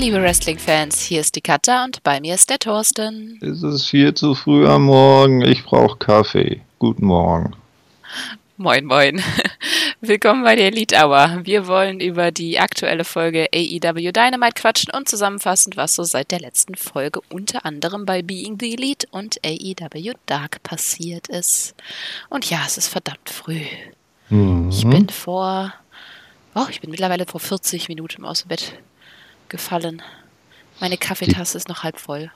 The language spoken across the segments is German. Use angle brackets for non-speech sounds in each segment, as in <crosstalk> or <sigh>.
Liebe Wrestling-Fans, hier ist die Katja und bei mir ist der Thorsten. Es ist viel zu früh am Morgen, ich brauche Kaffee. Guten Morgen. Moin, moin. <laughs> Willkommen bei der Elite Hour. Wir wollen über die aktuelle Folge AEW Dynamite quatschen und zusammenfassen, was so seit der letzten Folge unter anderem bei Being the Elite und AEW Dark passiert ist. Und ja, es ist verdammt früh. Mhm. Ich bin vor, oh, ich bin mittlerweile vor 40 Minuten aus dem Bett gefallen. Meine Kaffeetasse ist noch halb voll.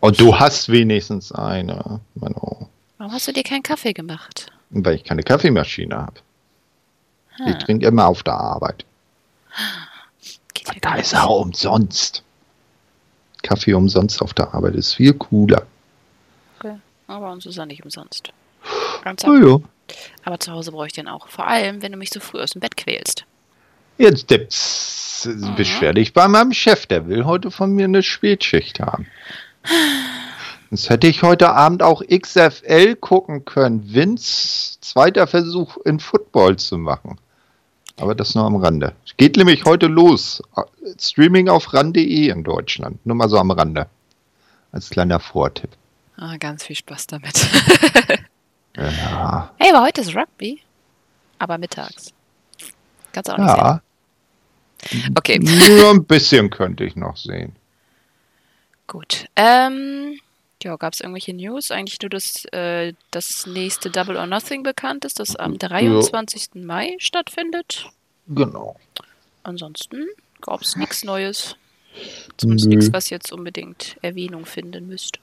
Und du hast wenigstens eine, Mano. Warum hast du dir keinen Kaffee gemacht? Weil ich keine Kaffeemaschine habe. Hm. Ich trinke immer auf der Arbeit. Geht ja da ist er umsonst. Kaffee umsonst auf der Arbeit ist viel cooler. Okay, aber uns ist er nicht umsonst. Ganz oh, ja. Aber zu Hause brauche ich den auch. Vor allem, wenn du mich so früh aus dem Bett quälst. Jetzt Dipps, mhm. beschwer dich bei meinem Chef. Der will heute von mir eine Spätschicht haben. Sonst hätte ich heute Abend auch XFL gucken können. Vince, zweiter Versuch in Football zu machen. Aber das nur am Rande. Geht nämlich heute los. Streaming auf ran.de in Deutschland. Nur mal so am Rande. Als kleiner Vortipp. Ah, ganz viel Spaß damit. ja. Hey, aber heute ist Rugby. Aber mittags. Kannst du auch nicht ja. Okay. Nur ein bisschen könnte ich noch sehen. Gut. Ähm, ja, gab es irgendwelche News? Eigentlich nur, dass äh, das nächste Double or Nothing bekannt ist, das am 23. Ja. Mai stattfindet. Genau. Ansonsten gab es nichts Neues. Zumindest nichts, was jetzt unbedingt Erwähnung finden müsste.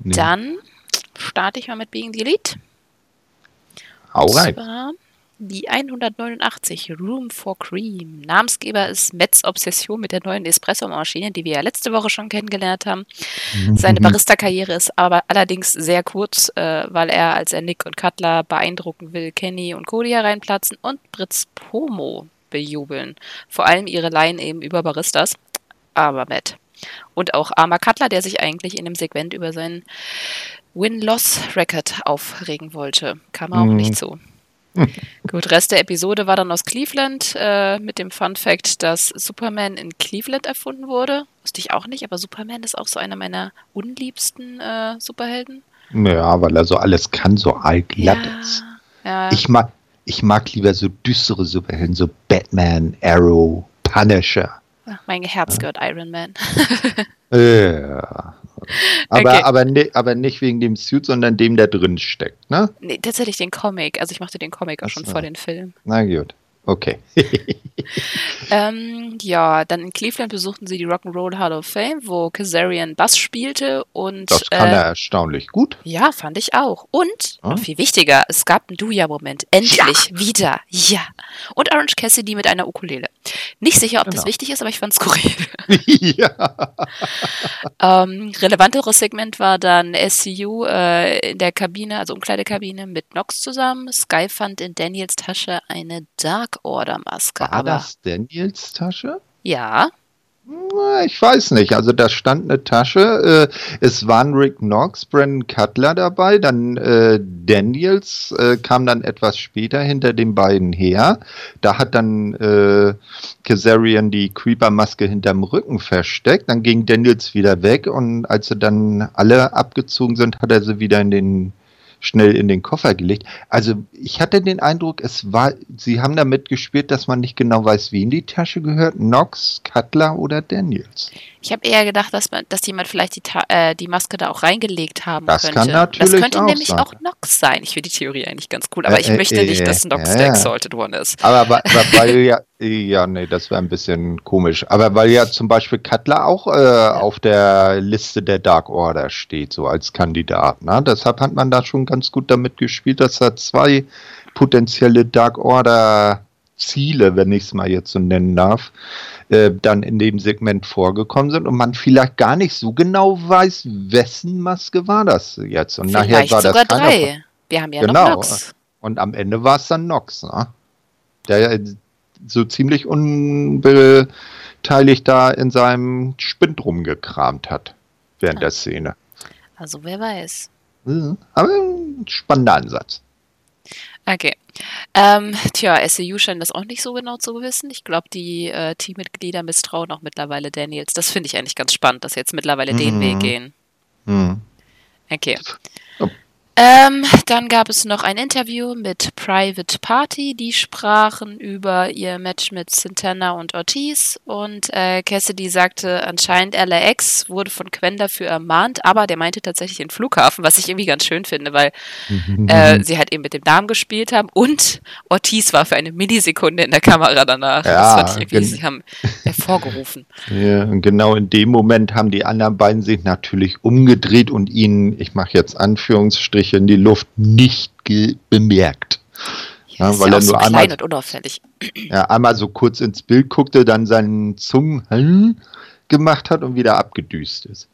Nee. Dann starte ich mal mit Being the Elite. Hau rein. Zwar die 189, Room for Cream. Namensgeber ist Metz Obsession mit der neuen Espresso-Maschine, die wir ja letzte Woche schon kennengelernt haben. Seine Barista-Karriere ist aber allerdings sehr kurz, äh, weil er, als er Nick und Cutler beeindrucken will, Kenny und Cody hereinplatzen und Britz Pomo bejubeln. Vor allem ihre Laien eben über Baristas. Aber Matt. Und auch Armer Cutler, der sich eigentlich in dem Segment über seinen Win-Loss-Record aufregen wollte. Kam auch mhm. nicht zu. <laughs> Gut, Rest der Episode war dann aus Cleveland äh, mit dem Fun Fact, dass Superman in Cleveland erfunden wurde. Wusste ich auch nicht, aber Superman ist auch so einer meiner unliebsten äh, Superhelden. Ja, weil er so alles kann, so allglatt ja, ist. Ja. Ich mag, ich mag lieber so düstere Superhelden, so Batman, Arrow, Punisher. Ach, mein Herz ja. gehört Iron Man. ja. <laughs> Aber, okay. aber, ne, aber nicht wegen dem Suit, sondern dem, der drin steckt, ne? Nee, tatsächlich den Comic. Also ich machte den Comic auch schon vor den Film. Na gut. Okay. <laughs> ähm, ja, dann in Cleveland besuchten sie die Rock'n'Roll Hall of Fame, wo Kazarian Bass spielte und. Das kann äh, er erstaunlich gut. Ja, fand ich auch. Und, hm? noch viel wichtiger, es gab einen Duja-Moment. Endlich ja. wieder. Ja. Und Orange Cassidy mit einer Ukulele. Nicht sicher, ob genau. das wichtig ist, aber ich fand es <laughs> skurril. <laughs> ja. ähm, relevanteres Segment war dann SCU äh, in der Kabine, also Umkleidekabine mit Nox zusammen. Sky fand in Daniels Tasche eine Dark Order Maske. War aber das Daniels Tasche? Ja. Ich weiß nicht. Also da stand eine Tasche. Äh, es waren Rick Knox, Brandon Cutler dabei. Dann äh, Daniels äh, kam dann etwas später hinter den beiden her. Da hat dann äh, Kazarian die Creeper-Maske hinterm Rücken versteckt. Dann ging Daniels wieder weg und als sie dann alle abgezogen sind, hat er sie wieder in den schnell in den Koffer gelegt. Also ich hatte den Eindruck, es war, sie haben damit gespielt, dass man nicht genau weiß, wem die Tasche gehört. Knox, Cutler oder Daniels. Ich habe eher gedacht, dass man, dass jemand vielleicht die, äh, die Maske da auch reingelegt haben das könnte. Das kann natürlich Das könnte auch nämlich sein. auch Nox sein. Ich finde die Theorie eigentlich ganz cool, aber äh, ich möchte äh, nicht, dass Nox der Exalted One ist. Aber, aber, aber <laughs> weil ja, ja, nee, das wäre ein bisschen komisch. Aber weil ja zum Beispiel Cutler auch äh, ja. auf der Liste der Dark Order steht, so als Kandidat. Ne? Deshalb hat man da schon ganz gut damit gespielt, dass er zwei potenzielle Dark Order Ziele, wenn ich es mal jetzt so nennen darf, äh, dann in dem Segment vorgekommen sind und man vielleicht gar nicht so genau weiß, wessen Maske war das jetzt. Und vielleicht nachher war sogar das drei. Wir haben ja genau. noch Nox. Und am Ende war es dann Nox, ne? der so ziemlich unbeteiligt da in seinem Spind rumgekramt hat während ja. der Szene. Also wer weiß. Mhm. Aber ein spannender Ansatz. Okay. Ähm, tja, SCU scheint das auch nicht so genau zu wissen. Ich glaube, die äh, Teammitglieder misstrauen auch mittlerweile Daniels. Das finde ich eigentlich ganz spannend, dass sie jetzt mittlerweile mhm. den Weg gehen. Mhm. Okay. Ähm, dann gab es noch ein Interview mit Private Party, die sprachen über ihr Match mit Santana und Ortiz und äh, Cassidy sagte, anscheinend LAX wurde von Quen dafür ermahnt, aber der meinte tatsächlich den Flughafen, was ich irgendwie ganz schön finde, weil <laughs> äh, sie halt eben mit dem Namen gespielt haben und Ortiz war für eine Millisekunde in der Kamera danach. Ja, das fand ich irgendwie, sie haben hervorgerufen. <laughs> Ja, und genau in dem Moment haben die anderen beiden sich natürlich umgedreht und ihn, ich mache jetzt Anführungsstriche, Striche in die Luft nicht bemerkt. Ja, ja weil er nur so einmal, klein und unauffällig. Ja, einmal so kurz ins Bild guckte, dann seinen Zungen gemacht hat und wieder abgedüst ist.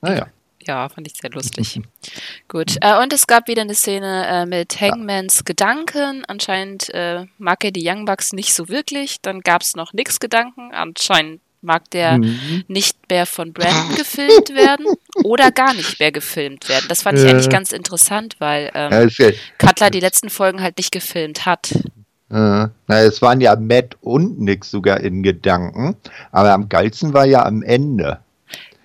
Naja. Ja, fand ich sehr lustig. <laughs> Gut. Äh, und es gab wieder eine Szene äh, mit Hangmans ja. Gedanken. Anscheinend äh, mag er die Young Bucks nicht so wirklich. Dann gab es noch nix Gedanken. Anscheinend mag der mhm. nicht mehr von Brandon gefilmt werden oder gar nicht mehr gefilmt werden. Das fand ich ja. eigentlich ganz interessant, weil ähm, ja, Cutler die letzten Folgen halt nicht gefilmt hat. Ja. Na, es waren ja Matt und Nick sogar in Gedanken, aber am geilsten war ja am Ende.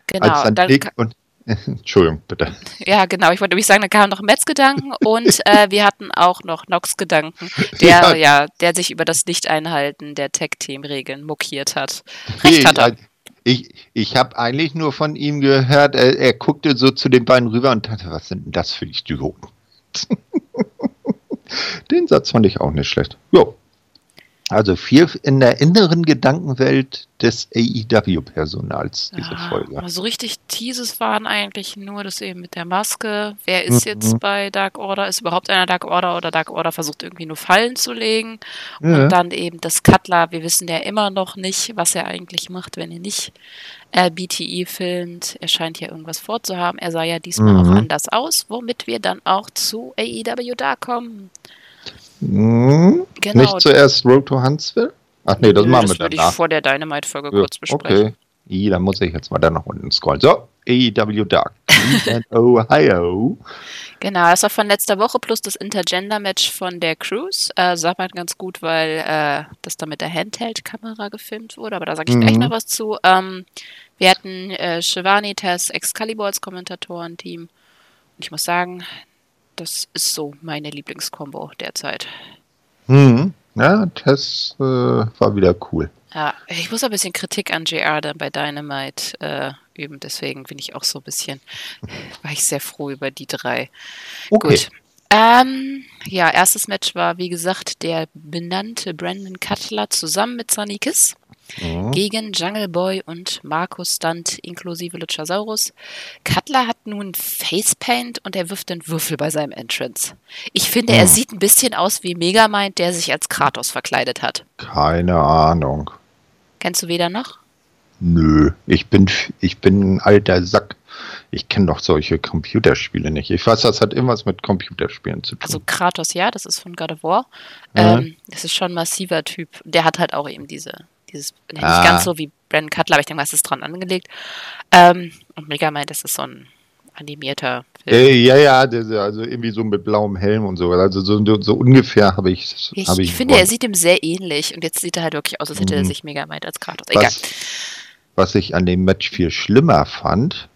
Genau. Als dann, dann Nick und <laughs> Entschuldigung, bitte. Ja, genau. Ich wollte nämlich sagen, da kamen noch Mets Gedanken <laughs> und äh, wir hatten auch noch Nox Gedanken, der ja. ja. der sich über das Nicht-Einhalten der Tech-Team-Regeln mokiert hat. Recht hat er. Ich, ich habe eigentlich nur von ihm gehört, er, er, guckte so zu den beiden rüber und dachte, was sind denn das für Idioten? <laughs> den Satz fand ich auch nicht schlecht. Jo. Also viel in der inneren Gedankenwelt des AEW-Personals, diese ja, Folge. Aber so richtig Teases waren eigentlich nur das eben mit der Maske. Wer ist mhm. jetzt bei Dark Order? Ist überhaupt einer Dark Order oder Dark Order versucht irgendwie nur Fallen zu legen? Ja. Und dann eben das Cutler. Wir wissen ja immer noch nicht, was er eigentlich macht, wenn er nicht äh, BTE filmt. Er scheint ja irgendwas vorzuhaben. Er sah ja diesmal mhm. auch anders aus, womit wir dann auch zu AEW Dark kommen. Hm, genau. Nicht zuerst Road to Huntsville? Ach nee, das Nö, machen wir dann. Das würde ich vor der Dynamite-Folge ja, kurz besprechen. Okay. I, dann muss ich jetzt mal da nach unten scrollen. So, AEW Dark. in Ohio. Genau, das war von letzter Woche plus das Intergender-Match von der Cruise. Äh, sagt man ganz gut, weil äh, das da mit der Handheld-Kamera gefilmt wurde, aber da sage ich mhm. gleich noch was zu. Ähm, wir hatten äh, Shivani, Tess, Excalibur als Kommentatoren-Team. Und ich muss sagen, das ist so meine Lieblingskombo derzeit. Hm. Ja, das äh, war wieder cool. Ja, ich muss ein bisschen Kritik an JR dann bei Dynamite äh, üben, deswegen bin ich auch so ein bisschen, <laughs> war ich sehr froh über die drei. Okay. Gut. Ähm, ja, erstes Match war, wie gesagt, der benannte Brandon Cutler zusammen mit Sunny Kiss mhm. gegen Jungle Boy und Markus Stunt inklusive Luchasaurus. Cutler hat nun Facepaint und er wirft den Würfel bei seinem Entrance. Ich finde, mhm. er sieht ein bisschen aus wie Megamind, der sich als Kratos verkleidet hat. Keine Ahnung. Kennst du weder noch? Nö, ich bin, ich bin ein alter Sack. Ich kenne doch solche Computerspiele nicht. Ich weiß, das hat irgendwas mit Computerspielen zu tun. Also Kratos, ja, das ist von God of War. Mhm. Ähm, das ist schon ein massiver Typ. Der hat halt auch eben diese dieses, nicht ah. ganz so wie Brandon Cutler, aber ich denke, was ist dran angelegt. Ähm, und Mega meint, das ist so ein animierter Film. Äh, ja, ja, also irgendwie so mit blauem Helm und so. Also so, so ungefähr habe ich. Ich, hab ich, ich finde, er sieht ihm sehr ähnlich und jetzt sieht er halt wirklich aus, als hätte mhm. er sich Mega meint als Kratos. Egal. Was, was ich an dem Match viel schlimmer fand,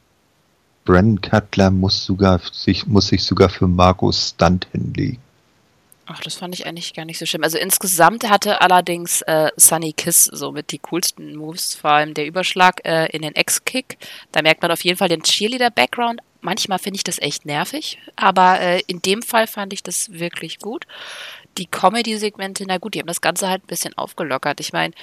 Brandon Cutler muss sogar sich, muss sich sogar für Markus Stunt hinlegen. Ach, das fand ich eigentlich gar nicht so schlimm. Also insgesamt hatte allerdings äh, Sunny Kiss so mit die coolsten Moves, vor allem der Überschlag äh, in den X-Kick. Da merkt man auf jeden Fall den Cheerleader-Background. Manchmal finde ich das echt nervig, aber äh, in dem Fall fand ich das wirklich gut. Die Comedy-Segmente, na gut, die haben das Ganze halt ein bisschen aufgelockert. Ich meine,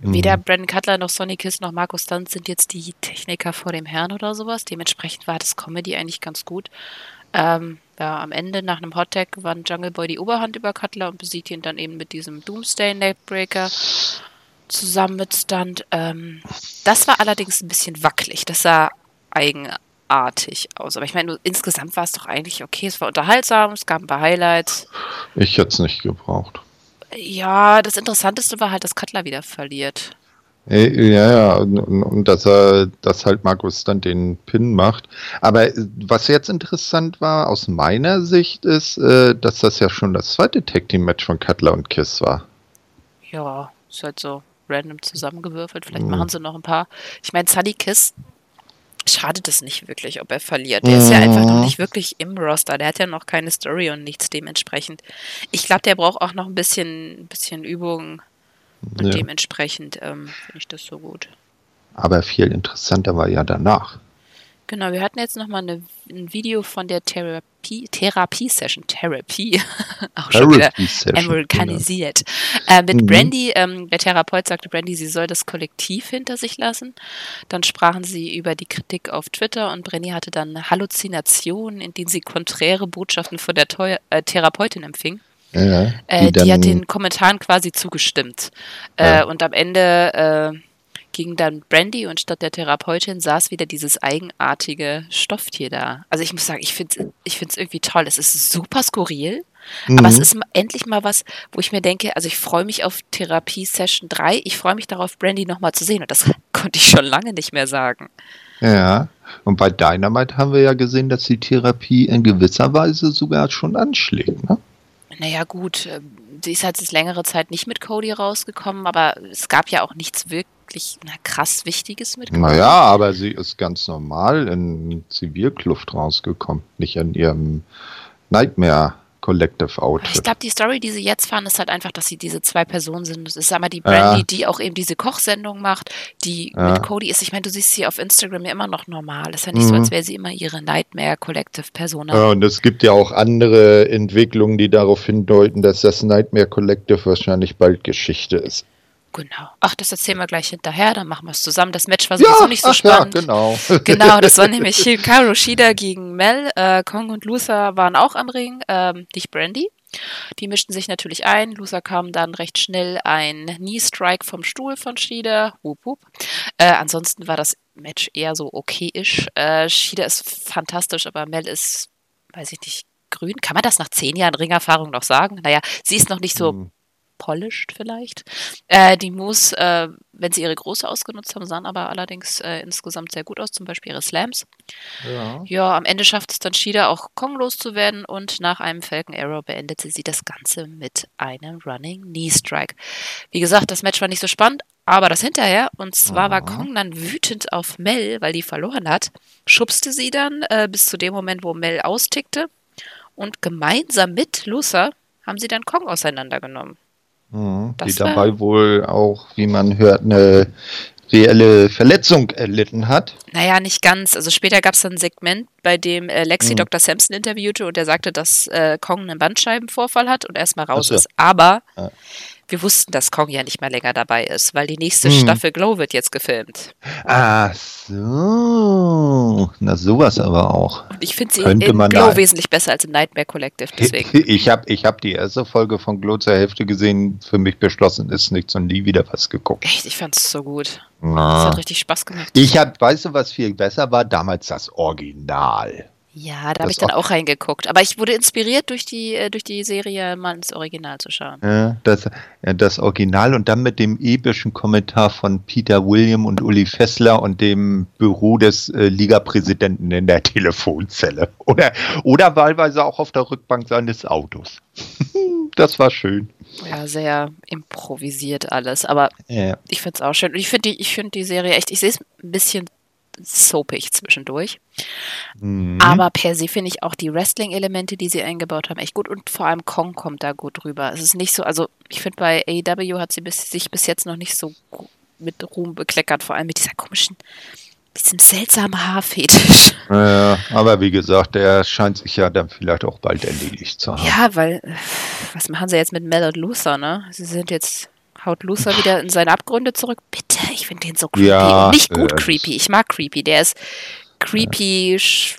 mhm. weder Brandon Cutler noch Sonny Kiss noch Markus Stunt sind jetzt die Techniker vor dem Herrn oder sowas. Dementsprechend war das Comedy eigentlich ganz gut. Ähm, ja, am Ende nach einem Hottag gewann Jungle Boy die Oberhand über Cutler und besiegt ihn dann eben mit diesem Doomsday Neckbreaker zusammen mit Stunt. Ähm, das war allerdings ein bisschen wackelig. Das sah eigenartig aus. Aber ich meine, insgesamt war es doch eigentlich okay. Es war unterhaltsam, es gab ein paar Highlights. Ich hätte es nicht gebraucht. Ja, das Interessanteste war halt, dass Cutler wieder verliert. Äh, ja, ja, und, und dass er, dass halt Markus dann den Pin macht. Aber äh, was jetzt interessant war, aus meiner Sicht, ist, äh, dass das ja schon das zweite Tag Team Match von Cutler und Kiss war. Ja, ist halt so random zusammengewürfelt. Vielleicht mhm. machen sie noch ein paar. Ich meine, Sunny Kiss schadet es nicht wirklich, ob er verliert. Der ist ja einfach noch mhm. nicht wirklich im Roster. Der hat ja noch keine Story und nichts dementsprechend. Ich glaube, der braucht auch noch ein bisschen, ein bisschen Übung und ja. dementsprechend ähm, finde ich das so gut. Aber viel interessanter war ja danach. Genau, wir hatten jetzt nochmal ein Video von der Therapie, Therapie-Session, Therapie, <laughs> auch schon wieder amerikanisiert, genau. äh, mit mhm. Brandy. Ähm, der Therapeut sagte Brandy, sie soll das Kollektiv hinter sich lassen. Dann sprachen sie über die Kritik auf Twitter und Brandy hatte dann Halluzinationen, in denen sie konträre Botschaften von der Teu äh, Therapeutin empfing. Ja, die, äh, die hat den Kommentaren quasi zugestimmt. Ja. Äh, und am Ende äh, ging dann Brandy und statt der Therapeutin saß wieder dieses eigenartige Stofftier da. Also ich muss sagen, ich finde es ich irgendwie toll. Es ist super skurril, mhm. aber es ist endlich mal was, wo ich mir denke, also ich freue mich auf Therapie Session 3. Ich freue mich darauf, Brandy nochmal zu sehen. Und das <laughs> konnte ich schon lange nicht mehr sagen. Ja, und bei Dynamite haben wir ja gesehen, dass die Therapie in gewisser Weise sogar schon anschlägt, ne? Naja, gut, ähm, sie ist halt jetzt längere Zeit nicht mit Cody rausgekommen, aber es gab ja auch nichts wirklich na, krass Wichtiges mit Cody. Naja, aber sie ist ganz normal in Zivilkluft rausgekommen, nicht in ihrem Nightmare Collective Outfit. Ich glaube, die Story, die sie jetzt fahren, ist halt einfach, dass sie diese zwei Personen sind. Es ist einmal die Brandy, ja. die auch eben diese Kochsendung macht, die ja. mit Cody ist. Ich meine, du siehst sie auf Instagram ja immer noch normal. Es ist ja nicht mhm. so, als wäre sie immer ihre Nightmare Collective Person. Ja, und es gibt ja auch andere Entwicklungen, die darauf hindeuten, dass das Nightmare Collective wahrscheinlich bald Geschichte ist. Genau. Ach, das erzählen wir gleich hinterher, dann machen wir es zusammen. Das Match war sowieso ja, nicht so ach, spannend. Ja, genau. <laughs> genau, das war nämlich Hikaru Shida gegen Mel. Äh, Kong und Luther waren auch am Ring, ähm, nicht Brandy. Die mischten sich natürlich ein. Luther kam dann recht schnell ein Knee-Strike vom Stuhl von Shida. Wup, wup. Äh, ansonsten war das Match eher so okayisch. Äh, Shida ist fantastisch, aber Mel ist, weiß ich nicht, grün. Kann man das nach zehn Jahren Ringerfahrung noch sagen? Naja, sie ist noch nicht so hm polished vielleicht. Äh, die Moves, äh, wenn sie ihre Große ausgenutzt haben, sahen aber allerdings äh, insgesamt sehr gut aus, zum Beispiel ihre Slams. Ja. ja, am Ende schafft es dann Shida auch Kong loszuwerden und nach einem Falcon Arrow beendete sie das Ganze mit einem Running Knee Strike. Wie gesagt, das Match war nicht so spannend, aber das hinterher, und zwar war Kong dann wütend auf Mel, weil die verloren hat, schubste sie dann äh, bis zu dem Moment, wo Mel austickte und gemeinsam mit Luther haben sie dann Kong auseinandergenommen. Mhm, die dabei wohl auch, wie man hört, eine reelle Verletzung erlitten hat. Naja, nicht ganz. Also später gab es ein Segment, bei dem äh, Lexi mhm. Dr. Sampson interviewte und er sagte, dass äh, Kong einen Bandscheibenvorfall hat und erstmal raus so. ist. Aber ja wir wussten, dass Kong ja nicht mehr länger dabei ist, weil die nächste hm. Staffel Glow wird jetzt gefilmt. Ach so. Na, sowas aber auch. Und ich finde sie in Glow da wesentlich besser als in Nightmare Collective, <laughs> deswegen. Ich habe ich hab die erste Folge von Glow zur Hälfte gesehen, für mich beschlossen ist nichts und nie wieder was geguckt. Echt, ich fand es so gut. Na. Das hat richtig Spaß gemacht. Ich hab, weißt du, was viel besser war? Damals das Original. Ja, da habe ich dann auch reingeguckt. Aber ich wurde inspiriert durch die, äh, durch die Serie mal ins Original zu schauen. Ja, das, das Original und dann mit dem epischen Kommentar von Peter William und Uli Fessler und dem Büro des äh, Ligapräsidenten in der Telefonzelle. <laughs> Oder, oder wahlweise auch auf der Rückbank seines Autos. <laughs> das war schön. Ja, sehr improvisiert alles. Aber ja. ich finde es auch schön. Und ich finde die, find die Serie echt, ich sehe es ein bisschen soapig zwischendurch. Mhm. Aber per se finde ich auch die Wrestling-Elemente, die sie eingebaut haben, echt gut. Und vor allem Kong kommt da gut rüber. Es ist nicht so, also ich finde bei AEW hat sie bis, sich bis jetzt noch nicht so mit Ruhm bekleckert, vor allem mit dieser komischen, diesem seltsamen Haarfetisch. Ja, aber wie gesagt, der scheint sich ja dann vielleicht auch bald erledigt zu haben. Ja, weil, was machen sie jetzt mit Mel und Luther, ne? Sie sind jetzt haut Luther wieder in seine Abgründe zurück. Bitte, ich finde den so creepy. Ja, nicht gut äh, creepy. Ich mag creepy. Der ist creepy. Ja.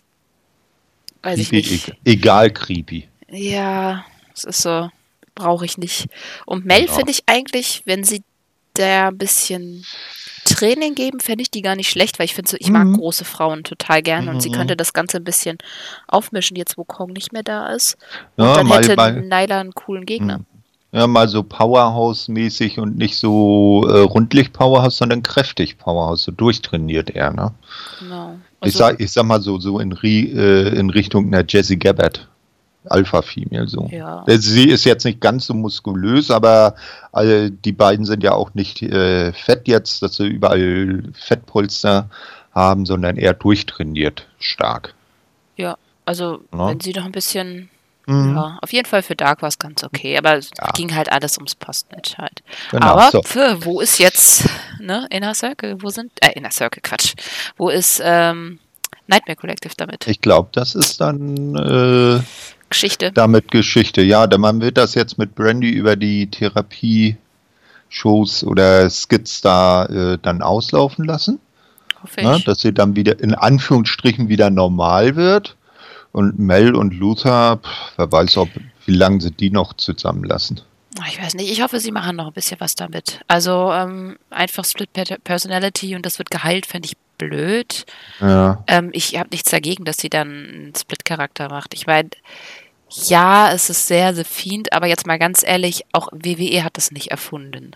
Weiß ich nicht. E egal creepy. Ja, es ist so. Brauche ich nicht. Und Mel genau. finde ich eigentlich, wenn sie da ein bisschen Training geben, fände ich die gar nicht schlecht, weil ich finde so, ich mag mhm. große Frauen total gerne mhm. und sie mhm. könnte das Ganze ein bisschen aufmischen, jetzt wo Kong nicht mehr da ist. Und ja, dann hätte Nyla einen coolen Gegner. Mhm. Ja, mal so Powerhouse-mäßig und nicht so äh, rundlich Powerhouse, sondern kräftig Powerhouse, so durchtrainiert er, ne? Genau. Also, ich, sag, ich sag mal so, so in, äh, in Richtung einer Jessie Gabbard. Alpha-Female so. Ja. Sie ist jetzt nicht ganz so muskulös, aber äh, die beiden sind ja auch nicht äh, fett jetzt, dass sie überall Fettpolster haben, sondern eher durchtrainiert stark. Ja, also ja. wenn sie noch ein bisschen Mhm. Ja, auf jeden Fall für Dark war es ganz okay, aber es ja. ging halt alles ums Postmatch halt. Genau, aber so. für, wo ist jetzt, ne, Inner Circle, wo sind, äh, Inner Circle, Quatsch, wo ist ähm, Nightmare Collective damit? Ich glaube, das ist dann äh, Geschichte. Damit Geschichte, ja, man wird das jetzt mit Brandy über die Therapie-Shows oder Skits da äh, dann auslaufen lassen. Hoffe ne, ich. dass sie dann wieder in Anführungsstrichen wieder normal wird. Und Mel und Luther, pff, wer weiß, ob, wie lange sie die noch zusammenlassen. Ich weiß nicht, ich hoffe, sie machen noch ein bisschen was damit. Also ähm, einfach Split Personality und das wird geheilt, fände ich blöd. Ja. Ähm, ich habe nichts dagegen, dass sie dann einen Split-Charakter macht. Ich meine, ja, es ist sehr The Fiend, aber jetzt mal ganz ehrlich, auch WWE hat das nicht erfunden.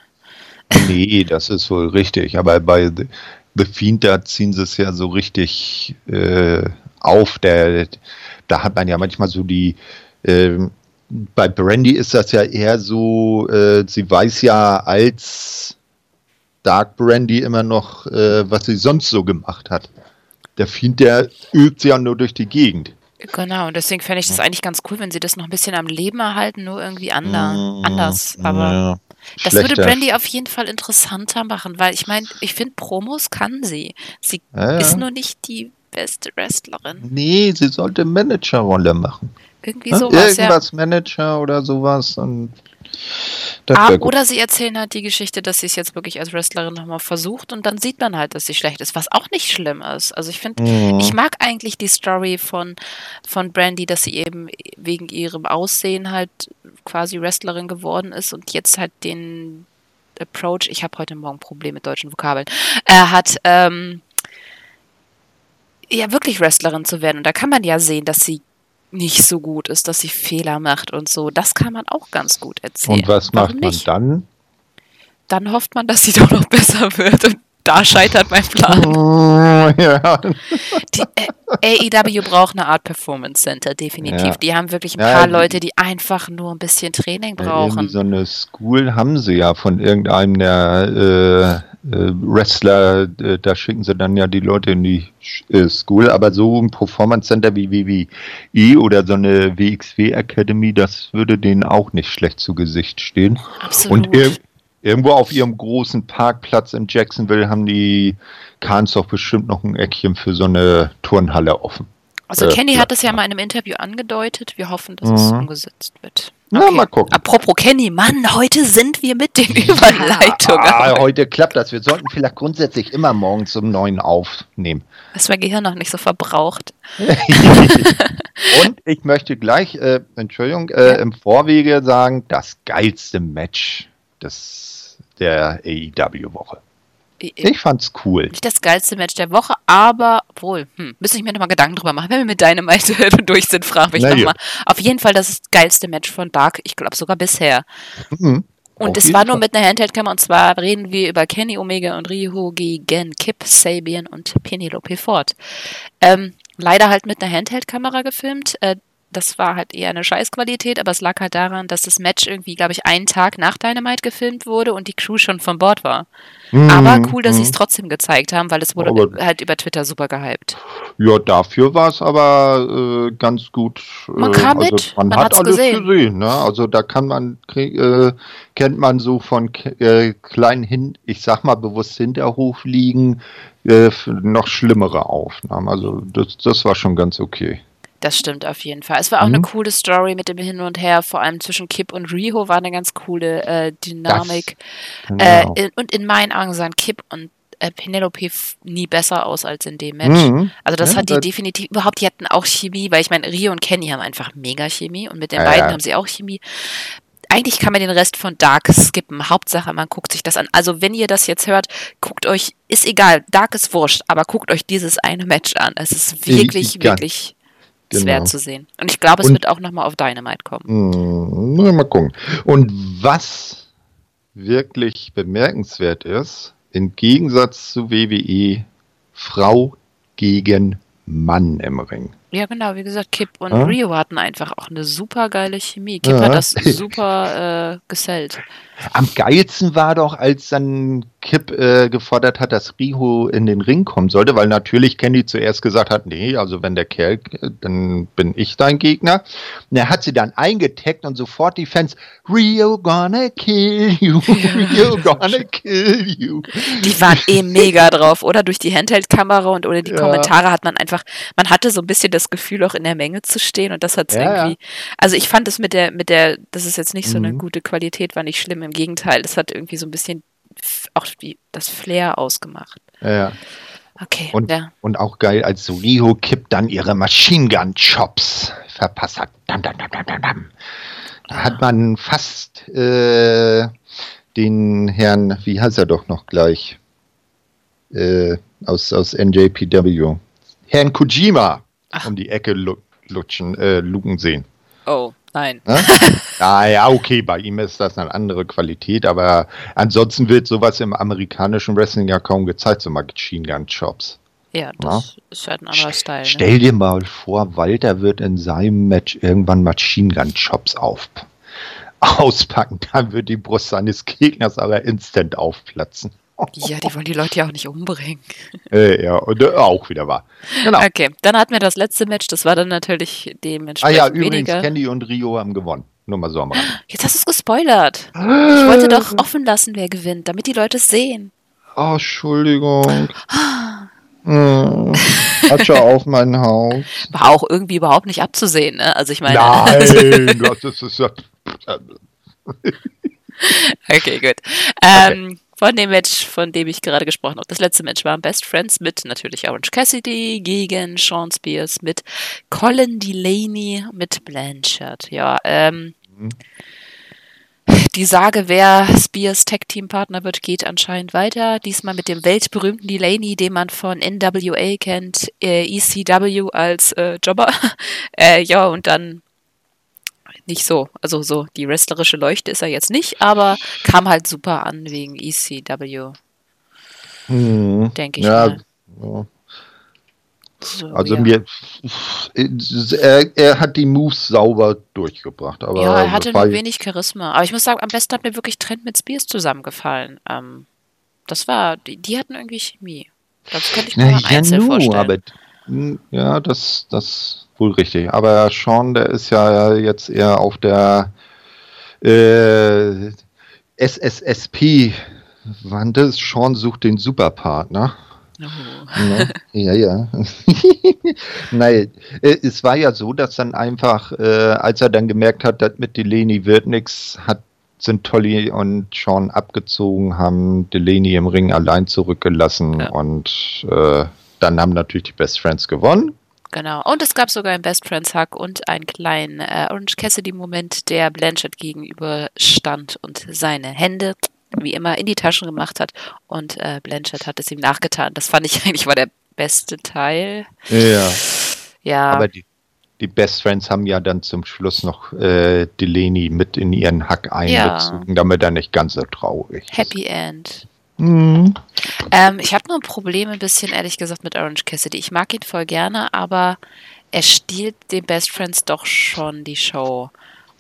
Nee, das ist wohl richtig. Aber bei The, The Fiend, da ziehen sie es ja so richtig äh, auf. Der, da hat man ja manchmal so die. Äh, bei Brandy ist das ja eher so, äh, sie weiß ja als Dark Brandy immer noch, äh, was sie sonst so gemacht hat. Der Fiend, der übt sie ja nur durch die Gegend. Genau, und deswegen fände ich das eigentlich ganz cool, wenn sie das noch ein bisschen am Leben erhalten, nur irgendwie ander, mm, anders. Aber ja, das würde Brandy auf jeden Fall interessanter machen, weil ich meine, ich finde, Promos kann sie. Sie ja, ist nur nicht die beste Wrestlerin. Nee, sie sollte Managerrolle machen. Irgendwie sowas. Irgendwas ja. Manager oder sowas und Ah, oder sie erzählen halt die Geschichte, dass sie es jetzt wirklich als Wrestlerin nochmal versucht und dann sieht man halt, dass sie schlecht ist, was auch nicht schlimm ist. Also ich finde, mhm. ich mag eigentlich die Story von, von Brandy, dass sie eben wegen ihrem Aussehen halt quasi Wrestlerin geworden ist und jetzt halt den Approach, ich habe heute Morgen Probleme mit deutschen Vokabeln, er hat ähm, ja wirklich Wrestlerin zu werden. Und da kann man ja sehen, dass sie nicht so gut ist, dass sie Fehler macht und so. Das kann man auch ganz gut erzählen. Und was macht man dann? Dann hofft man, dass sie <laughs> doch noch besser wird und da scheitert mein Plan. Oh, ja. Die äh, AEW braucht eine Art Performance Center, definitiv. Ja. Die haben wirklich ein paar ja, Leute, die einfach nur ein bisschen Training brauchen. so eine School haben sie ja von irgendeinem der äh, äh, Wrestler, äh, da schicken sie dann ja die Leute in die äh, School, aber so ein Performance Center wie WWE oder so eine WXW Academy, das würde denen auch nicht schlecht zu Gesicht stehen. Absolut. Und ir irgendwo auf ihrem großen Parkplatz in Jacksonville haben die Kahns doch bestimmt noch ein Eckchen für so eine Turnhalle offen. Also Kenny hat es ja mal in einem Interview angedeutet. Wir hoffen, dass mhm. es umgesetzt wird. Okay. Na, mal gucken. Apropos Kenny, Mann, heute sind wir mit den <laughs> Überleitungen. Ja, heute klappt das. Wir sollten vielleicht grundsätzlich immer morgens um neun aufnehmen. Ist mein Gehirn noch nicht so verbraucht. <laughs> Und <laughs> ich möchte gleich, äh, Entschuldigung, äh, ja. im Vorwege sagen, das geilste Match des, der AEW-Woche. Ich fand's cool. Nicht das geilste Match der Woche, aber wohl, hm, müssen ich mir nochmal Gedanken drüber machen. Wenn wir mit Dynamite <laughs> durch sind, frage ich nochmal. Auf jeden Fall das geilste Match von Dark, ich glaube sogar bisher. Mhm. Und es war nur mit einer Handheld-Kamera und zwar reden wir über Kenny Omega und Ryu gegen Kip Sabian und Penelope Ford. Ähm, leider halt mit einer Handheld-Kamera gefilmt. Äh, das war halt eher eine Scheißqualität, aber es lag halt daran, dass das Match irgendwie, glaube ich, einen Tag nach Dynamite gefilmt wurde und die Crew schon von Bord war. Mhm. Aber cool, dass mhm. sie es trotzdem gezeigt haben, weil es wurde aber halt über Twitter super gehypt. Ja, dafür war es aber äh, ganz gut. Äh, man kam also, mit, man, man hat alles gesehen. gesehen ne? Also da kann man, äh, kennt man so von äh, kleinen hin, ich sag mal bewusst Hinterhof liegen, äh, noch schlimmere Aufnahmen. Also das, das war schon ganz okay. Das stimmt auf jeden Fall. Es war auch mhm. eine coole Story mit dem Hin und Her, vor allem zwischen Kip und Riho war eine ganz coole äh, Dynamik. Das, genau. äh, und in meinen Augen sahen Kip und äh, Penelope nie besser aus als in dem Match. Mhm. Also das ja, hat die das definitiv überhaupt, die hatten auch Chemie, weil ich meine, Rio und Kenny haben einfach mega Chemie und mit den ja, beiden ja. haben sie auch Chemie. Eigentlich kann man den Rest von Dark skippen. Hauptsache, man guckt sich das an. Also, wenn ihr das jetzt hört, guckt euch, ist egal, Dark ist wurscht, aber guckt euch dieses eine Match an. Es ist wirklich, wirklich genau. zu sehen. Und ich glaube, es und, wird auch nochmal auf Dynamite kommen. Mh, mal gucken. Und was wirklich bemerkenswert ist, im Gegensatz zu WWE, Frau gegen Mann im Ring. Ja, genau, wie gesagt, Kip und ja? Rio hatten einfach auch eine super geile Chemie. Kip ja. hat das super äh, gesellt. Am geilsten war doch, als dann Kip äh, gefordert hat, dass Riho in den Ring kommen sollte, weil natürlich Candy zuerst gesagt hat, nee, also wenn der Kerl, dann bin ich dein Gegner. Und er hat sie dann eingetaggt und sofort die Fans, Rio gonna kill you, <laughs> Rio gonna kill you. Die waren eh mega drauf, oder? Durch die Handheld-Kamera und ohne die ja. Kommentare hat man einfach, man hatte so ein bisschen das Gefühl, auch in der Menge zu stehen und das hat ja, irgendwie, also ich fand es mit der, mit der, das ist jetzt nicht so eine mhm. gute Qualität, war nicht schlimm im Gegenteil, es hat irgendwie so ein bisschen auch die, das Flair ausgemacht. Ja. Okay. Und, ja. und auch geil, als Riho kippt dann ihre Machine Gun Chops verpasst hat. Dam, dam, dam, dam, dam. Da ja. hat man fast äh, den Herrn, wie heißt er doch noch gleich, äh, aus, aus NJPW, Herrn Kojima Ach. um die Ecke lutschen, äh, lugen sehen. Oh. Nein. Ne? <laughs> ah, ja, okay, bei ihm ist das eine andere Qualität, aber ansonsten wird sowas im amerikanischen Wrestling ja kaum gezeigt, so Machine Gun Chops. Ja, das ja? ist halt ein anderer Style. Ne? Stell dir mal vor, Walter wird in seinem Match irgendwann Machine Gun Chops auf, <laughs> auspacken, dann wird die Brust seines Gegners aber instant aufplatzen. Ja, die wollen die Leute ja auch nicht umbringen. <laughs> Äh, ja, und äh, auch wieder wahr. Genau. Okay, dann hatten wir das letzte Match, das war dann natürlich dementsprechend. Ah ja, übrigens, weniger. Candy und Rio haben gewonnen. Nur mal so am Rand. Jetzt hast du es gespoilert. Ich wollte doch offen lassen, wer gewinnt, damit die Leute es sehen. Oh, Entschuldigung. Hm, Atsche auf mein Haus. <laughs> War auch irgendwie überhaupt nicht abzusehen, ne? Also ich meine. Nein, <laughs> das ist ja. okay, gut. Ähm, okay von dem Match, von dem ich gerade gesprochen habe. Das letzte Match war Best Friends mit natürlich Orange Cassidy gegen Sean Spears mit Colin Delaney mit Blanchard. Ja, ähm, mhm. Die Sage, wer Spears Tag Team Partner wird, geht anscheinend weiter. Diesmal mit dem weltberühmten Delaney, den man von NWA kennt, äh, ECW als äh, Jobber. <laughs> äh, ja, und dann nicht so. Also so die wrestlerische Leuchte ist er jetzt nicht, aber kam halt super an wegen ECW. Hm. Denke ich ja, mal. Ja. So, also ja. mir, er, er, hat die Moves sauber durchgebracht. Aber ja, er hatte nur wenig Charisma. Aber ich muss sagen, am besten hat mir wirklich Trent mit Spears zusammengefallen. Ähm, das war, die, die, hatten irgendwie Chemie. Das könnte ich mir Na, mal ja, nu, vorstellen. Aber, hm, ja, das, das Wohl richtig. Aber Sean, der ist ja jetzt eher auf der äh, SSSP. Wann das? Sean sucht den Superpartner. Oh. <laughs> Ja, ja. <laughs> Nein, äh, es war ja so, dass dann einfach, äh, als er dann gemerkt hat, dass mit Delaney wird nichts, hat sind Tolly und Sean abgezogen, haben Delaney im Ring allein zurückgelassen ja. und äh, dann haben natürlich die Best Friends gewonnen. Genau. Und es gab sogar einen Best Friends Hug und einen kleinen äh, Orange Cassidy-Moment, der Blanchett gegenüber stand und seine Hände, wie immer, in die Taschen gemacht hat. Und äh, Blanchett hat es ihm nachgetan. Das fand ich <laughs> eigentlich war der beste Teil. Ja. Ja. Aber die, die Best Friends haben ja dann zum Schluss noch äh, Delaney mit in ihren Hack einbezogen, ja. damit er nicht ganz so traurig ist. Happy End. Mhm. Ähm, ich habe nur ein Problem ein bisschen, ehrlich gesagt, mit Orange Cassidy. Ich mag ihn voll gerne, aber er stiehlt den Best Friends doch schon die Show.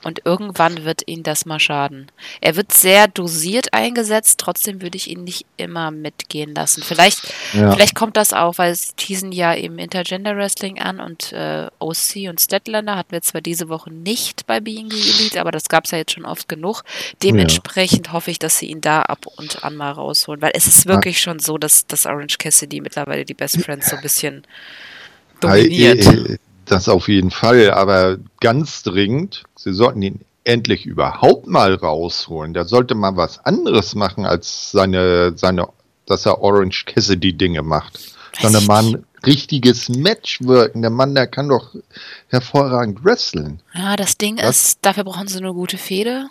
Und irgendwann wird ihn das mal schaden. Er wird sehr dosiert eingesetzt, trotzdem würde ich ihn nicht immer mitgehen lassen. Vielleicht, ja. vielleicht kommt das auch, weil es teasen ja eben Intergender Wrestling an und äh, OC und Statlander hatten wir zwar diese Woche nicht bei Being the Elite, aber das gab es ja jetzt schon oft genug. Dementsprechend ja. hoffe ich, dass sie ihn da ab und an mal rausholen, weil es ist wirklich ja. schon so, dass, dass Orange Cassidy mittlerweile die Best Friends so ein bisschen dominiert. Das auf jeden Fall, aber ganz dringend, sie sollten ihn endlich überhaupt mal rausholen. Der sollte mal was anderes machen, als seine, seine, dass er Orange Cassidy Dinge macht. Sondern mal ein richtiges Match wirken. Der Mann, der kann doch hervorragend wresteln. Ja, das Ding was? ist, dafür brauchen sie eine gute Fehde.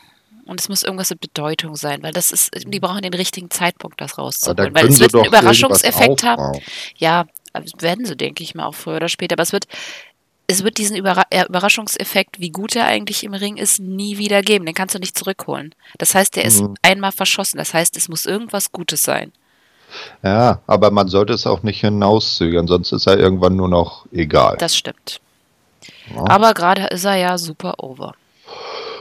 Und es muss irgendwas mit Bedeutung sein, weil das ist, die brauchen den richtigen Zeitpunkt, das rauszuholen. Weil es wird einen Überraschungseffekt haben. Ja, werden sie, denke ich mal, auch früher oder später. Aber es wird, es wird diesen Überra äh, Überraschungseffekt, wie gut er eigentlich im Ring ist, nie wieder geben. Den kannst du nicht zurückholen. Das heißt, der ist Mhm. einmal verschossen. Das heißt, es muss irgendwas Gutes sein. Ja, aber man sollte es auch nicht hinauszögern, sonst ist er irgendwann nur noch egal. Das stimmt. Ja. Aber gerade ist er ja super over.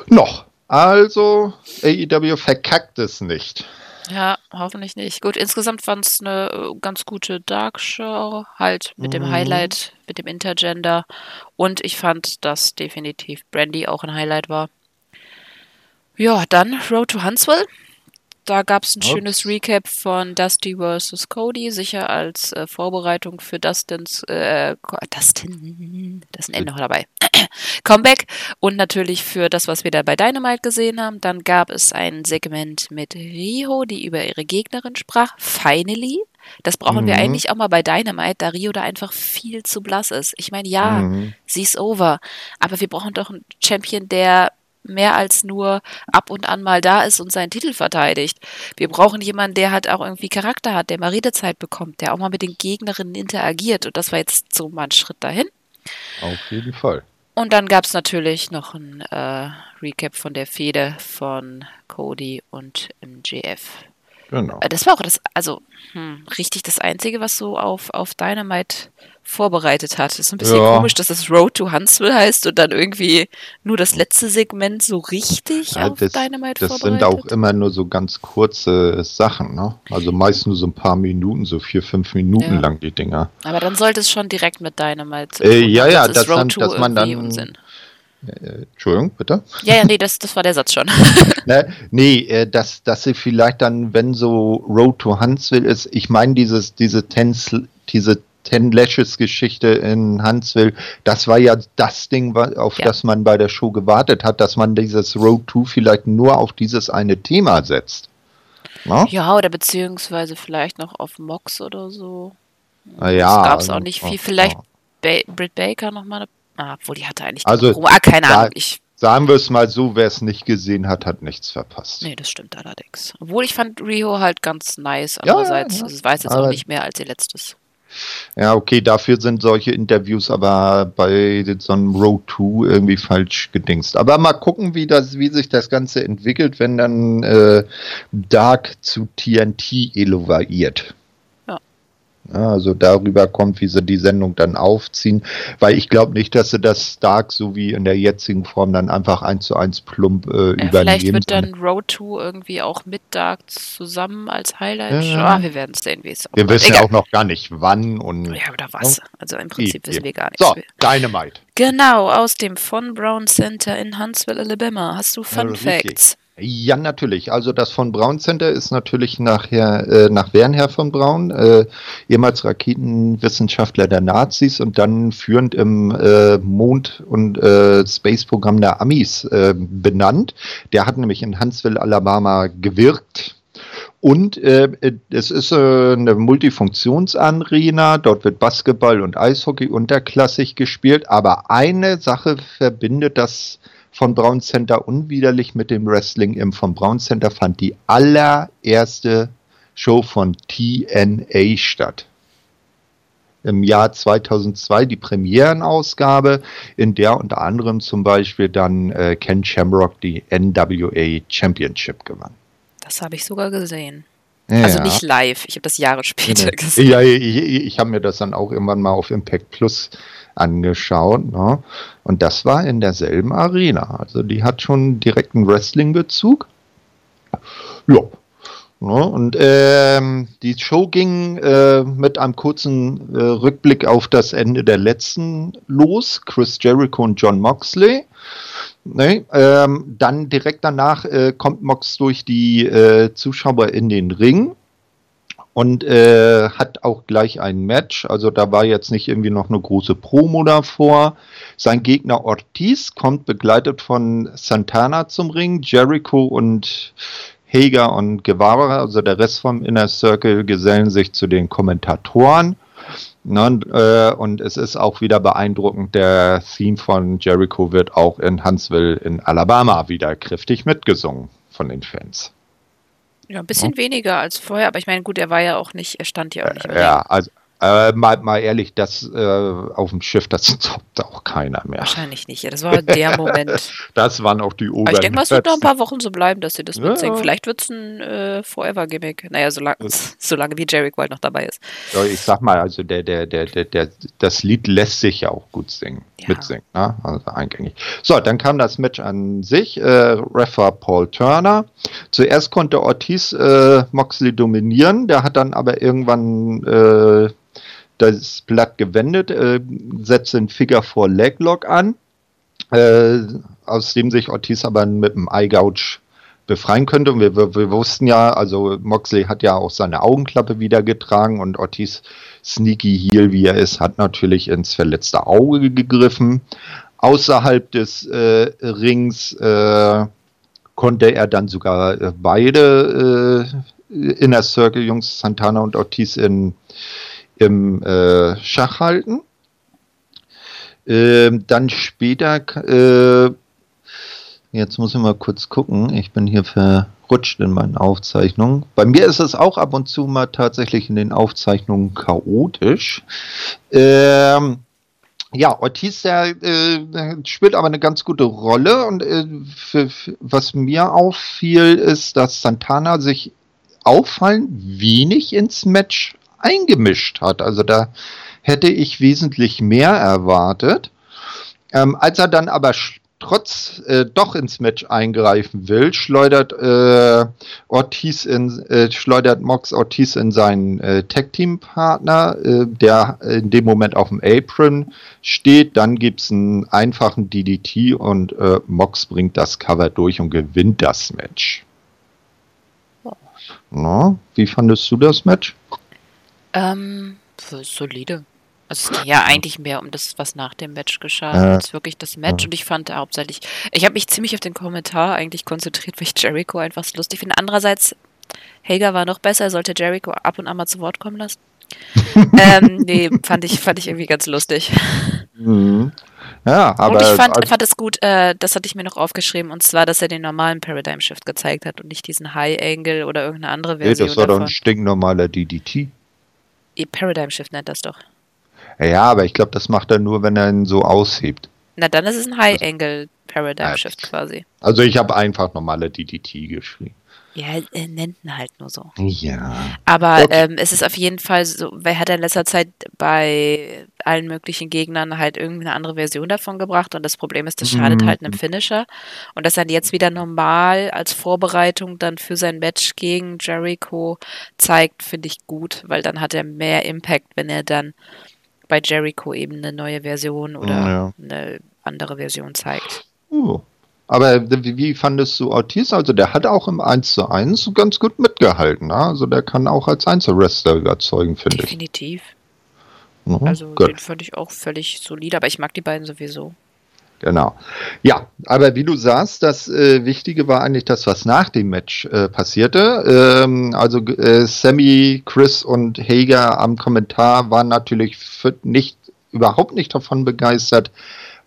Noch. Also, AEW verkackt es nicht. Ja, hoffentlich nicht. Gut, insgesamt fand es eine äh, ganz gute Dark Show, halt mit dem Mhm. Highlight, mit dem Intergender. Und ich fand, dass definitiv Brandy auch ein Highlight war. Ja, dann Road to Huntsville. Da gab es ein Ups. schönes Recap von Dusty vs. Cody, sicher als äh, Vorbereitung für Dustins, äh, Dustin, da ist ein N noch dabei, <clears throat> Comeback und natürlich für das, was wir da bei Dynamite gesehen haben. Dann gab es ein Segment mit Riho, die über ihre Gegnerin sprach. Finally. Das brauchen wir Mhm. eigentlich auch mal bei Dynamite, da Rio da einfach viel zu blass ist. Ich meine, ja, Mhm. sie ist over, aber wir brauchen doch einen Champion, der mehr als nur ab und an mal da ist und seinen Titel verteidigt. Wir brauchen jemanden, der halt auch irgendwie Charakter hat, der mal Redezeit bekommt, der auch mal mit den Gegnerinnen interagiert. Und das war jetzt so mal ein Schritt dahin. Auf jeden Fall. Und dann gab es natürlich noch ein äh, Recap von der Fehde von Cody und MJF. Genau. Das war auch das, also hm, richtig das Einzige, was so auf, auf Dynamite vorbereitet hat. Ist ein bisschen Ja. komisch, dass das Road to Huntsville heißt und dann irgendwie nur das letzte Segment so richtig Ja, auf das Dynamite das sind auch immer nur so ganz kurze Sachen, ne? Also meist nur so ein paar Minuten, so vier, fünf Minuten Ja. lang die Dinger. Aber dann sollte es schon direkt mit Dynamite Äh, ja, ja, dass Road dann- dass man dann- Unsinn. Äh, Entschuldigung, bitte? Ja, ja, nee, das, das war der Satz schon. <laughs> Ne, nee, äh, dass, dass sie vielleicht dann, wenn so Road to Huntsville ist, ich meine dieses, diese Ten, Sl- diese Ten Lashes Geschichte in Huntsville, das war ja das Ding, auf Ja. das man bei der Show gewartet hat, dass man dieses Road to vielleicht nur auf dieses eine Thema setzt. Ne? ja, oder beziehungsweise vielleicht noch auf Mox oder so. Na ja, Es gab es auch nicht oh, viel. Vielleicht oh. ba Britt Baker nochmal. Ah, obwohl die hatte eigentlich. Also. Ah, keine Ahnung. Ich, Sagen wir es mal so, wer es nicht gesehen hat, hat nichts verpasst. nee, das stimmt allerdings. Obwohl ich fand Rio halt ganz nice. Ja, Andererseits, ja, also es weiß jetzt auch nicht mehr als ihr letztes. Ja, okay, dafür sind solche Interviews aber bei so einem Road 2 irgendwie falsch gedingst. Aber mal gucken, wie, das, wie sich das Ganze entwickelt, wenn dann äh, Dark zu TNT eloviert. Ja. Ja, also darüber kommt, wie sie die Sendung dann aufziehen, weil ich glaube nicht, dass sie das Dark so wie in der jetzigen Form dann einfach eins zu eins plump äh, Ja, vielleicht übernehmen. wird dann Road 2 irgendwie auch mit Dark zusammen als Highlight. Ja. Ah, wir werden sehen, wie es Wir wissen ja auch noch gar nicht wann und Ja, oder was? Also im Prinzip wissen wir gar nichts. so, Dynamite. Genau, aus dem Von Brown Center in Huntsville, Alabama. Hast du Fun richtig. Facts? Ja, natürlich. Also das von Braun Center ist natürlich nachher äh, nach Wernher von Braun, äh, ehemals Raketenwissenschaftler der Nazis und dann führend im äh, Mond- und äh, Space-Programm der Amis äh, benannt. Der hat nämlich in Huntsville, Alabama gewirkt. Und äh, es ist äh, eine Multifunktionsarena, dort wird Basketball und Eishockey unterklassig gespielt, aber eine Sache verbindet das von Braun Center unwiderlich mit dem Wrestling. Im von Braun Center fand die allererste Show von TNA statt. Im Jahr 2002 die Premierenausgabe, in der unter anderem zum Beispiel dann äh, Ken Shamrock die NWA Championship gewann. Das habe ich sogar gesehen. Also Ja. nicht live, ich habe das Jahre später gesehen. Ja, ich, ich, ich habe mir das dann auch irgendwann mal auf Impact Plus angeschaut. Ne? Und das war in derselben Arena. Also die hat schon direkten Wrestling-Bezug. Ja. Ne? Und ähm, die Show ging äh, mit einem kurzen äh, Rückblick auf das Ende der letzten los. Chris Jericho und John Moxley. Ne, ähm, dann direkt danach äh, kommt Mox durch die äh, Zuschauer in den Ring und äh, hat auch gleich ein Match. Also da war jetzt nicht irgendwie noch eine große Promo davor. Sein Gegner Ortiz kommt begleitet von Santana zum Ring. Jericho und Hager und Guevara, also der Rest vom Inner Circle, gesellen sich zu den Kommentatoren. Ne, äh, und es ist auch wieder beeindruckend, der Theme von Jericho wird auch in Huntsville in Alabama wieder kräftig mitgesungen von den Fans. Ja, ein bisschen weniger als vorher, aber ich meine, gut, er war ja auch nicht, er stand ja auch nicht im Ja, also, Äh, mal, mal ehrlich, das äh, auf dem Schiff, das <laughs> toppt auch keiner mehr. Wahrscheinlich nicht. Ja, das war der <laughs> Moment. das waren auch die Oberen. Aber ich denke mal, es wird noch ein paar Wochen so bleiben, dass sie das mitsingen. Ja. Vielleicht wird es ein äh, Forever-Gimmick. Naja, solange, <laughs> solange wie Jericho halt noch dabei ist. Ja, ich sag mal, also der, der, der, der, der, das Lied lässt sich ja auch gut singen, ja. mitsingen, ne? also eingängig. So, dann kam das Match an sich. Äh, Refer Paul Turner. Zuerst konnte Ortiz äh, Moxley dominieren, der hat dann aber irgendwann äh, das Blatt gewendet, äh, setzt den Figure vor Leglock an, äh, aus dem sich Ortiz aber mit dem Eye Gouge befreien könnte. Und wir, wir, wir, wussten ja, also Moxley hat ja auch seine Augenklappe wieder getragen und Ortiz, sneaky Heel wie er ist, hat natürlich ins verletzte Auge gegriffen. Außerhalb des äh, Rings äh, konnte er dann sogar äh, beide äh, Inner Circle Jungs, Santana und Ortiz in im äh, Schach halten. Ähm, dann später, äh, jetzt muss ich mal kurz gucken, ich bin hier verrutscht in meinen Aufzeichnungen. Bei mir ist es auch ab und zu mal tatsächlich in den Aufzeichnungen chaotisch. Ähm, ja, Ortiz, der äh, spielt aber eine ganz gute Rolle und äh, für, für, was mir auffiel, ist, dass Santana sich auffallend wenig ins Match eingemischt hat. Also da hätte ich wesentlich mehr erwartet. Ähm, als er dann aber trotz äh, doch ins Match eingreifen will, schleudert äh, Ortiz in, äh, schleudert Mox Ortiz in seinen äh, Tag Team Partner, äh, der in dem Moment auf dem Apron steht. Dann gibt es einen einfachen DDT und äh, Mox bringt das Cover durch und gewinnt das Match. Na, wie fandest du das Match? Ähm, solide. Also es ging ja <laughs> eigentlich mehr um das, was nach dem Match geschah, als wirklich das Match. Und ich fand hauptsächlich, ich habe mich ziemlich auf den Kommentar eigentlich konzentriert, weil ich Jericho einfach so lustig finde. Andererseits, Hager war noch besser, er sollte Jericho ab und an mal zu Wort kommen lassen. <laughs> ähm, nee, fand ich, fand ich irgendwie ganz lustig. Mhm. Ja, aber. Und ich fand, also, fand es gut, äh, das hatte ich mir noch aufgeschrieben, und zwar, dass er den normalen Paradigm Shift gezeigt hat und nicht diesen High Angle oder irgendeine andere Version. Nee, das war davon. doch ein stinknormaler DDT. Paradigm Shift nennt das doch. Ja, aber ich glaube, das macht er nur, wenn er ihn so aushebt. Na, dann ist es ein High Angle Paradigm Shift quasi. Also ich habe einfach normale DDT geschrieben. Ja, er nennt ihn halt nur so. Ja. Aber okay. ähm, es ist auf jeden Fall so, wer hat in letzter Zeit bei allen möglichen Gegnern halt irgendeine andere Version davon gebracht und das Problem ist, das schadet mhm. halt einem Finisher. Und dass er jetzt wieder normal als Vorbereitung dann für sein Match gegen Jericho zeigt, finde ich gut, weil dann hat er mehr Impact, wenn er dann bei Jericho eben eine neue Version oder ja. eine andere Version zeigt. Oh. Aber wie, fandest du Ortiz? Also der hat auch im 1 zu 1 ganz gut mitgehalten. Ne? Also der kann auch als Einzelwrestler überzeugen, finde ich. Definitiv. Mhm, also gut. den fand ich auch völlig solide, aber ich mag die beiden sowieso. Genau. Ja, aber wie du sagst, das äh, Wichtige war eigentlich das, was nach dem Match äh, passierte. Ähm, also äh, Sammy, Chris und Hager am Kommentar waren natürlich nicht überhaupt nicht davon begeistert,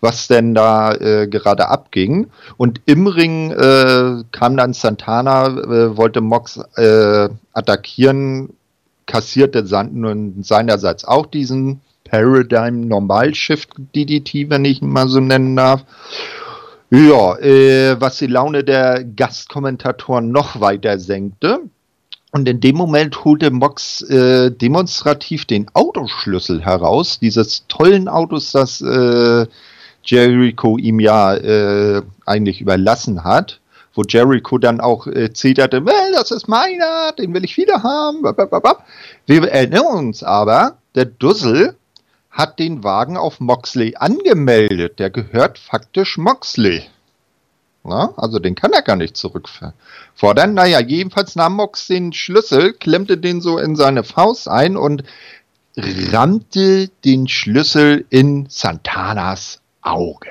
was denn da äh, gerade abging. Und im Ring äh, kam dann Santana, äh, wollte Mox äh, attackieren, kassierte nun seinerseits auch diesen Paradigm Normal Shift DDT, wenn ich ihn mal so nennen darf. Ja, äh, was die Laune der Gastkommentatoren noch weiter senkte. Und in dem Moment holte Mox äh, demonstrativ den Autoschlüssel heraus, dieses tollen Autos, das äh, Jericho ihm ja äh, eigentlich überlassen hat, wo Jericho dann auch äh, zeterte, well, das ist meiner, den will ich wieder haben. Wir erinnern uns aber, der Dussel hat den Wagen auf Moxley angemeldet. Der gehört faktisch Moxley. Na, also den kann er gar nicht zurückfordern. Naja, jedenfalls nahm Mox den Schlüssel, klemmte den so in seine Faust ein und rammte den Schlüssel in Santanas Auge.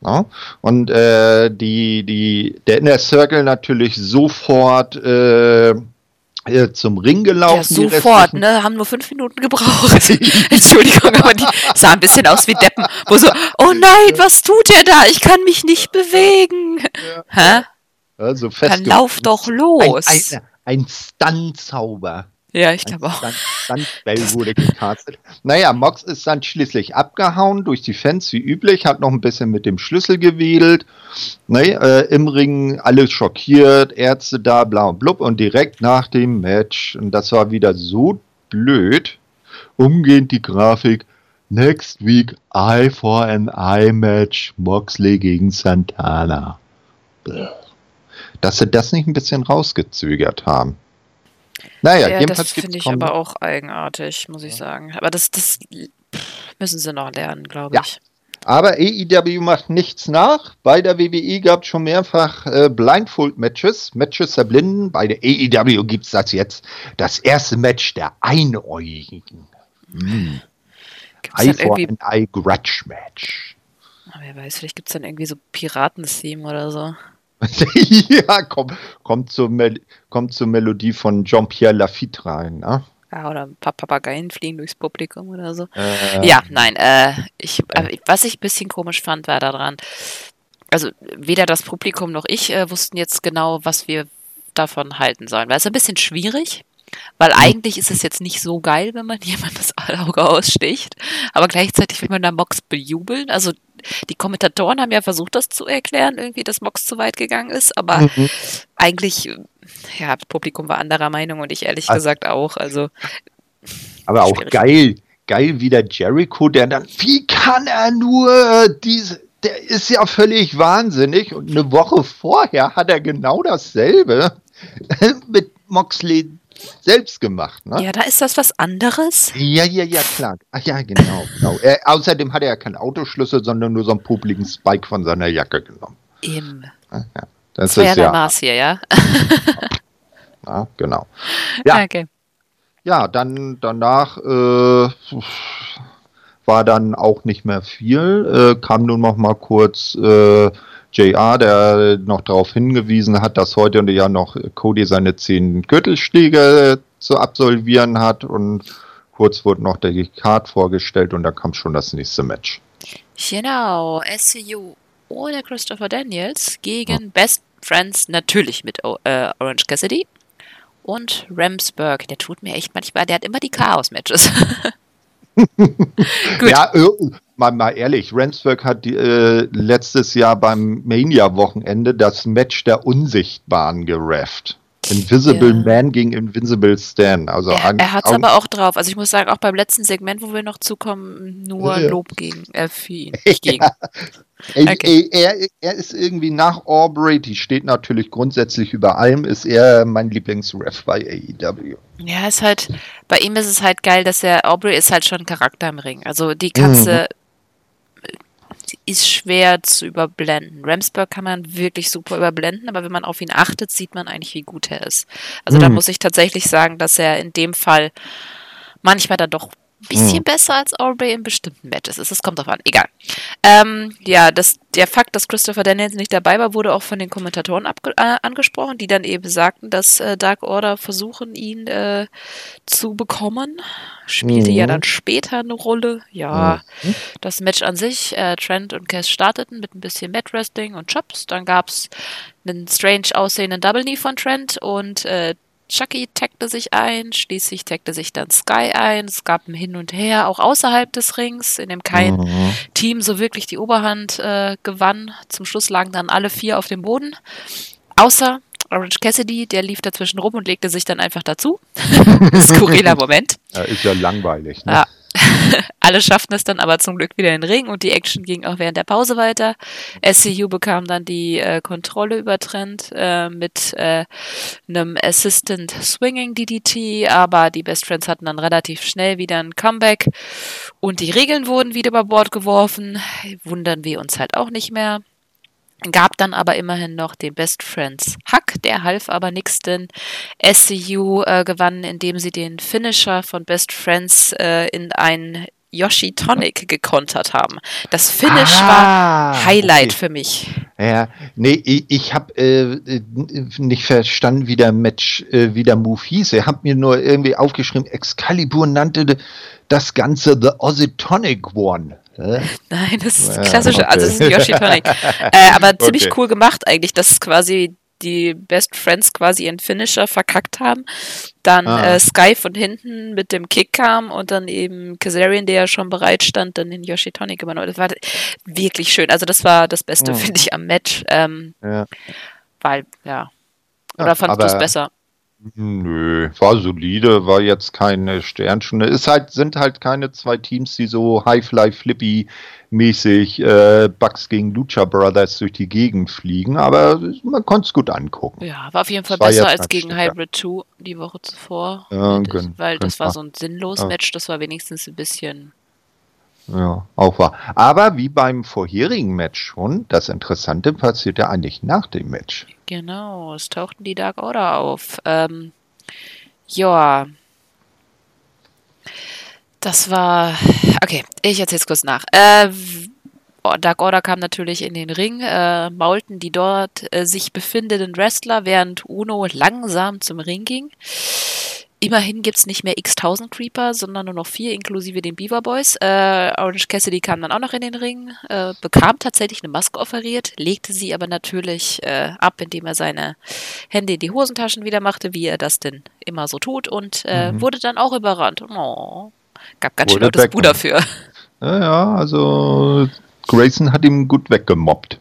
Ja, und äh, die, die, der Inner Circle natürlich sofort äh, äh zum Ring gelaufen. Ja, sofort, ne? Haben nur fünf Minuten gebraucht. <laughs> Entschuldigung, aber die sah ein bisschen aus wie Deppen. Wo so, oh nein, was tut er da? Ich kann mich nicht bewegen. Ja. Hä? Also fest Dann lauf doch los. Ein, ein, ein Stunt-Zauber. Ja, ich glaube auch. Dann, dann <laughs> wurde gecastet. Naja, Mox ist dann schließlich abgehauen durch die Fans wie üblich, hat noch ein bisschen mit dem Schlüssel gewedelt. Ne, äh, Im Ring alles schockiert, Ärzte da, bla und blub. Und direkt nach dem Match, und das war wieder so blöd, umgehend die Grafik. Next week, Eye for an Eye Match, Moxley gegen Santana. Dass sie das nicht ein bisschen rausgezögert haben. Naja, ja, jedenfalls das finde ich aber auch eigenartig, muss ich sagen. Aber das, das müssen sie noch lernen, glaube ja. ich. Aber AEW macht nichts nach. Bei der WWE gab es schon mehrfach äh, Blindfold-Matches, Matches der Blinden. Bei der AEW gibt es das jetzt. Das erste Match der Einäugigen. Hm. Eye for an Eye Grudge Match. wer weiß, vielleicht gibt es dann irgendwie so Piraten-Theme oder so. <laughs> ja, komm, kommt, zur kommt zur Melodie von Jean-Pierre Lafitte rein, ne? Ja, oder ein paar Papageien fliegen durchs Publikum oder so. Äh, ja, nein, äh, ich, äh, was ich ein bisschen komisch fand, war daran, also weder das Publikum noch ich äh, wussten jetzt genau, was wir davon halten sollen. Weil es ein bisschen schwierig, weil eigentlich ist es jetzt nicht so geil, wenn man <laughs> jemand das Auge aussticht, aber gleichzeitig will man da Mox bejubeln. Also die Kommentatoren haben ja versucht, das zu erklären, irgendwie, dass Mox zu weit gegangen ist, aber mhm. eigentlich, ja, das Publikum war anderer Meinung und ich ehrlich also, gesagt auch. Also, aber auch geil, geil wie der Jericho, der dann, wie kann er nur diese, der ist ja völlig wahnsinnig und eine Woche vorher hat er genau dasselbe <laughs> mit Moxley selbst gemacht. Ne? Ja, da ist das was anderes. Ja, ja, ja, klar. Ach ja, genau. genau. Er, außerdem hat er ja keinen Autoschlüssel, sondern nur so einen publiken Spike von seiner Jacke genommen. Eben. Ja, das, das war ja der Maß hier, ja? <laughs> ja, genau. Ja. Okay. Ja, dann danach äh, war dann auch nicht mehr viel. Äh, kam nur noch mal kurz äh, JR, der noch darauf hingewiesen hat, dass heute ja noch Cody seine zehn Gürtelschläge zu absolvieren hat und kurz wurde noch der Card vorgestellt und da kam schon das nächste Match. Genau, SCU ohne Christopher Daniels gegen hm. Best Friends natürlich mit äh, Orange Cassidy und Ramsburg. Der tut mir echt manchmal, der hat immer die Chaos-Matches. <laughs> ja, mal, mal ehrlich, Rensburg hat äh, letztes Jahr beim Mania-Wochenende das Match der Unsichtbaren gerefft. Invisible ja. Man gegen Invincible Stan. Also er, er hat es aber auch drauf. Also ich muss sagen, auch beim letzten Segment, wo wir noch zukommen, nur ja. Lob gegen, äh, für ihn. <laughs> Nicht gegen. Okay. Er, er, ist irgendwie nach Aubrey, die steht natürlich grundsätzlich über allem, ist er mein Lieblingsref bei AEW. Ja, ist halt, bei ihm ist es halt geil, dass er, Aubrey ist halt schon Charakter im Ring. Also die Katze mhm. Ist schwer zu überblenden. Ramsburg kann man wirklich super überblenden, aber wenn man auf ihn achtet, sieht man eigentlich, wie gut er ist. Also mhm. da muss ich tatsächlich sagen, dass er in dem Fall manchmal dann doch bisschen hm. besser als Aubrey in bestimmten Matches ist. Es kommt drauf an. Egal. Ähm, ja, das, der Fakt, dass Christopher Daniels nicht dabei war, wurde auch von den Kommentatoren äh, angesprochen, die dann eben sagten, dass äh, Dark Order versuchen, ihn äh, zu bekommen. Spielte mhm. ja dann später eine Rolle. Ja, mhm. das Match an sich, äh, Trent und Cass starteten mit ein bisschen Mat Wrestling und Chops. Dann gab es einen strange aussehenden Double Knee von Trent und äh, Chucky taggte sich ein, schließlich taggte sich dann Sky ein. Es gab ein Hin und Her, auch außerhalb des Rings, in dem kein mhm. Team so wirklich die Oberhand äh, gewann. Zum Schluss lagen dann alle vier auf dem Boden. Außer Orange Cassidy, der lief dazwischen rum und legte sich dann einfach dazu. <laughs> Skurriler Moment. Ja, ist ja langweilig. Ne? Ja, <laughs> Alle schafften es dann aber zum Glück wieder in den Ring und die Action ging auch während der Pause weiter. SCU bekam dann die äh, Kontrolle über Trent äh, mit äh, einem Assistant Swinging DDT, aber die Best Friends hatten dann relativ schnell wieder ein Comeback und die Regeln wurden wieder über Bord geworfen. Wundern wir uns halt auch nicht mehr gab dann aber immerhin noch den Best Friends Hack, der half aber nix, denn SCU äh, gewann, indem sie den Finisher von Best Friends äh, in ein Yoshi Tonic gekontert haben. Das Finish ah, war Highlight okay. für mich. Ja, nee, ich, ich habe äh, nicht verstanden, wie der Match, äh, wie der Move hieß. Er hat mir nur irgendwie aufgeschrieben, Excalibur nannte das Ganze The Ozzy Tonic One. Nein, das ist klassische, okay. also das ist ein Yoshi Tonic. äh, aber <laughs> ziemlich okay. cool gemacht eigentlich, dass quasi die Best Friends quasi ihren Finisher verkackt haben. Dann ah. äh, Sky von hinten mit dem Kick kam und dann eben Kazarian, der ja schon bereit stand, dann den Yoshi Tonic übernommen. Das war wirklich schön. Also das war das Beste, oh. finde ich, am Match. Ähm, ja. Weil, ja. Oder ja, fandest du es besser? Nö, war solide, war jetzt keine Sternstunde. Ist halt, sind halt keine zwei Teams, die so High-Fly Flippy mäßig äh, Bugs gegen Lucha Brothers durch die Gegend fliegen, aber man konnte es gut angucken. Ja, war auf jeden Fall besser als gegen Hybrid 2 die Woche zuvor. Ja, das, weil das war so ein sinnloses ja. Match, das war wenigstens ein bisschen. Ja, auch wahr. Aber wie beim vorherigen Match schon, das Interessante passierte eigentlich nach dem Match. Genau, es tauchten die Dark Order auf. Ähm, ja. Das war. Okay, ich erzähl's kurz nach. Äh, Dark Order kam natürlich in den Ring, äh, maulten die dort äh, sich befindenden Wrestler, während Uno langsam zum Ring ging. Immerhin gibt es nicht mehr x-1000 Creeper, sondern nur noch vier, inklusive den Beaver Boys. Äh, Orange Cassidy kam dann auch noch in den Ring, äh, bekam tatsächlich eine Maske offeriert, legte sie aber natürlich äh, ab, indem er seine Hände in die Hosentaschen wieder machte, wie er das denn immer so tut, und äh, mhm. wurde dann auch überrannt. Oh, gab ganz schön lautes Bu dafür. Ja, ja, also Grayson hat ihm gut weggemobbt.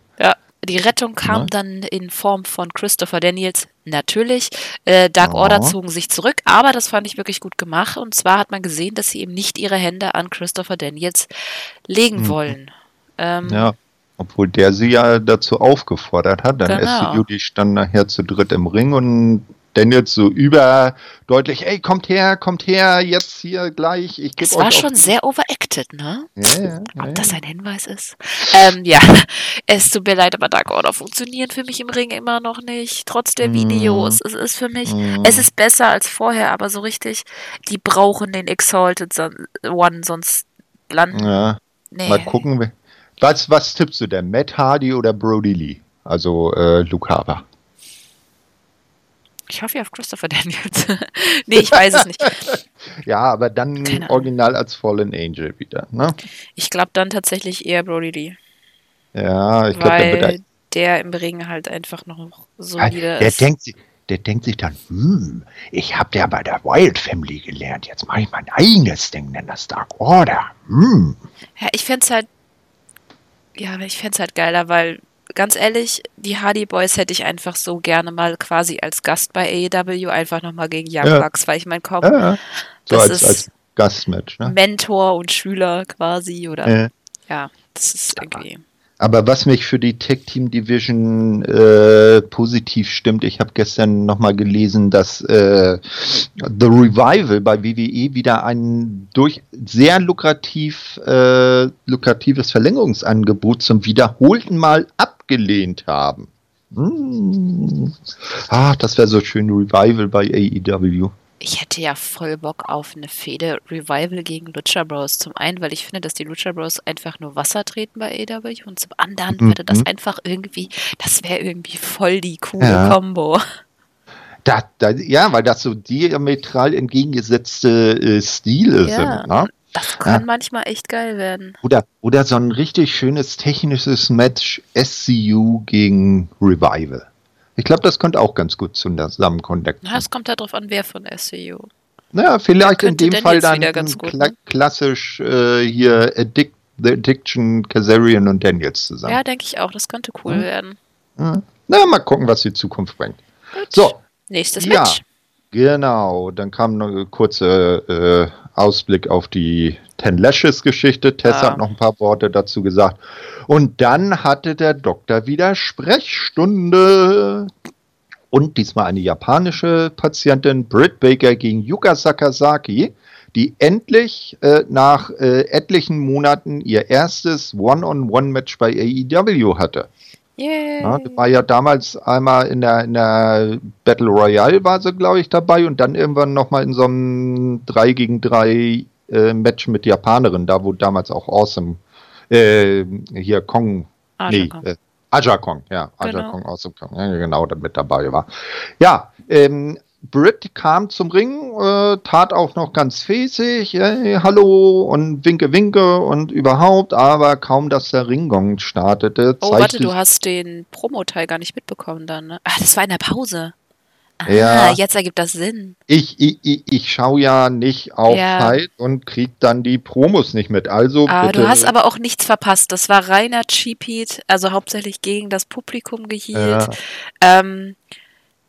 Die Rettung kam ja. dann in Form von Christopher Daniels, natürlich. Äh, Dark oh. Order zogen sich zurück, aber das fand ich wirklich gut gemacht. Und zwar hat man gesehen, dass sie eben nicht ihre Hände an Christopher Daniels legen mhm. wollen. Ähm, ja, obwohl der sie ja dazu aufgefordert hat. Dann genau. SCU, die standen nachher zu dritt im Ring und Daniels so überdeutlich, ey, kommt her, kommt her, jetzt hier gleich. Ich es war schon sehr overacted, ne? Ja, ja, Ob ja, das ein Hinweis ist? Ähm, ja, <laughs> es tut mir leid, aber Dark Order funktioniert für mich im Ring immer noch nicht. Trotz der Videos. Mm. Es ist für mich, mm. es ist besser als vorher, aber so richtig, die brauchen den Exalted One, sonst landen. Ja. Nee. Mal gucken. Was, was tippst du denn? Matt Hardy oder Brody Lee? Also äh, Luke Harper. Ich hoffe auf Christopher <laughs> Daniels. nee, ich weiß es nicht. <laughs> ja, aber dann original als Fallen Angel wieder, ne? Ich glaube dann tatsächlich eher Brody Lee. Ja, ich glaube, der, wird der im Ring halt einfach noch solide der ist. Denkt, der denkt sich dann, hm, ich habe ja bei der Wild Family gelernt, jetzt mache ich mein eigenes Ding, nenne das Dark Order. Hm. Ja, ich fände es halt, ja, ich fände es halt geiler, weil ganz ehrlich, die Hardy Boys hätte ich einfach so gerne mal quasi als Gast bei AEW einfach nochmal gegen Young ja. Bucks, weil ich meine, komm, ja. so das als, ist als Gastmatch, ne? Mentor und Schüler quasi oder ja, das ist irgendwie. Aber was mich für die Tech Team Division äh, positiv stimmt, ich habe gestern nochmal gelesen, dass äh, The Revival bei WWE wieder ein durch sehr lukrativ, äh, lukratives Verlängerungsangebot zum wiederholten Mal abgelehnt haben. Hm. Ah, das wäre so schön Revival bei AEW ich hätte ja voll Bock auf eine Fehde Revival gegen Lucha Bros. Zum einen, weil ich finde, dass die Lucha Bros einfach nur Wasser treten bei AW und zum anderen mhm. würde das einfach irgendwie, das wäre irgendwie voll die coole ja. Combo. Da, da, ja, weil das so diametral entgegengesetzte äh, Stile ja, sind. Ne? Das kann ja. manchmal echt geil werden. Oder, oder so ein richtig schönes technisches Match SCU gegen Revival. Ich glaube, das könnte auch ganz gut zusammen connecten. Es kommt ja darauf an, wer von SCU. Naja, vielleicht in dem Fall dann gut, kla ne? klassisch äh, hier Addic The Addiction, Kazarian und Daniels zusammen. Ja, denke ich auch. Das könnte cool hm. werden. Hm. Na, mal gucken, was die Zukunft bringt. Gut. So. Nächstes ja, Match. Genau. Dann kam noch ein kurzer äh, Ausblick auf die Ten Lashes Geschichte. Tess ah. hat noch ein paar Worte dazu gesagt. Und dann hatte der Doktor wieder Sprechstunde. Und diesmal eine japanische Patientin, Britt Baker gegen Yuka Sakazaki, die endlich äh, nach äh, etlichen Monaten ihr erstes One-on-One-Match bei AEW hatte. Yeah. Ja, war ja damals einmal in der, in der Battle Royale war sie, glaube ich, dabei und dann irgendwann nochmal in so einem 3 gegen 3 äh, Match mit Japanerin, da wo damals auch Awesome äh, hier Kong, Aja nee, Kong. Äh, Aja Kong, ja, Aja genau. Kong, Awesome Kong, ja, genau, mit dabei war. Ja, ähm, Britt kam zum Ring, äh, tat auch noch ganz fäßig, hey, hallo und winke, winke und überhaupt, aber kaum, dass der Ringgong startete. Oh, warte, du hast den Promo-Teil gar nicht mitbekommen dann, ne? Ach, das war in der Pause. Ah, Ja. jetzt ergibt das Sinn. Ich, ich, ich, ich schaue ja nicht auf Ja. Fight und krieg dann die Promos nicht mit. Also Ah, bitte. du hast aber auch nichts verpasst. Das war reiner Cheap Heat, also hauptsächlich gegen das Publikum gehielt. Ja. Ähm,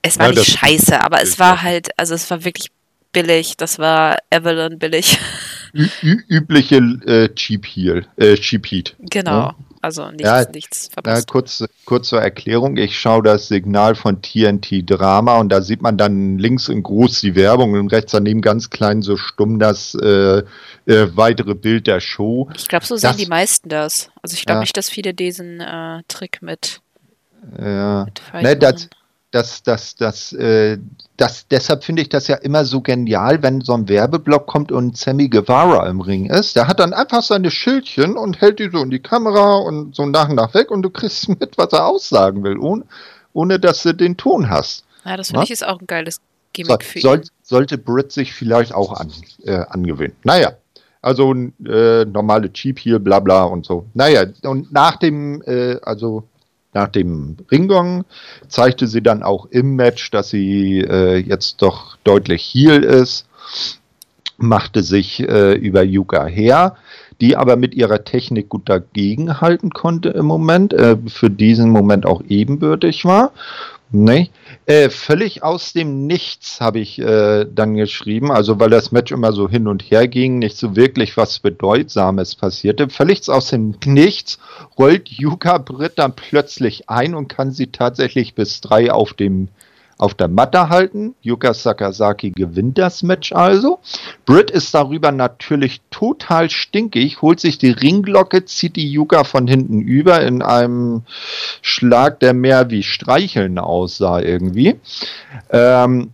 es war Ja, nicht scheiße, aber es war halt, also es war wirklich billig. Das war Evelyn billig. <laughs> Ü übliche äh, Cheap Heel, äh, Cheap Heat. genau. Ja. Also nichts, Ja, nichts verpasst. kurz, kurz zur Erklärung. Ich schaue das Signal von TNT Drama und da sieht man dann links in groß die Werbung und rechts daneben ganz klein so stumm das äh, äh, weitere Bild der Show. Ich glaube, so sehen das- die meisten das. Also ich glaube Ja. nicht, dass viele diesen äh, Trick mit, Ja. mit Ne, das, machen. das, das, äh, das, deshalb finde ich das ja immer so genial, wenn so ein Werbeblock kommt und Sammy Guevara im Ring ist. Der hat dann einfach seine Schildchen und hält die so in die Kamera und so nach und nach weg und du kriegst <laughs> mit, was er aussagen will, ohne, ohne dass du den Ton hast. Ja, das finde ich ist auch ein geiles So, Gimmick für soll, ihn. sollte Britt sich vielleicht auch an, äh, angewöhnen. Naja, also äh, normale Cheap hier, bla bla und so. Naja, und nach dem, äh, also nach dem Ringgong zeigte sie dann auch im Match, dass sie äh, jetzt doch deutlich Heel ist, machte sich äh, über Yuka her, die aber mit ihrer Technik gut dagegenhalten konnte im Moment, äh, für diesen Moment auch ebenbürtig war. Nee. Äh, völlig aus dem Nichts habe ich äh, dann geschrieben, also weil das Match immer so hin und her ging, nicht so wirklich was Bedeutsames passierte. Völlig aus dem Nichts rollt Yuka Britt dann plötzlich ein und kann sie tatsächlich bis drei auf dem auf der Matte halten. Yuka Sakazaki gewinnt das Match also. Britt ist darüber natürlich total stinkig, holt sich die Ringglocke, zieht die Yuka von hinten über in einem Schlag, der mehr wie Streicheln aussah irgendwie. Ähm,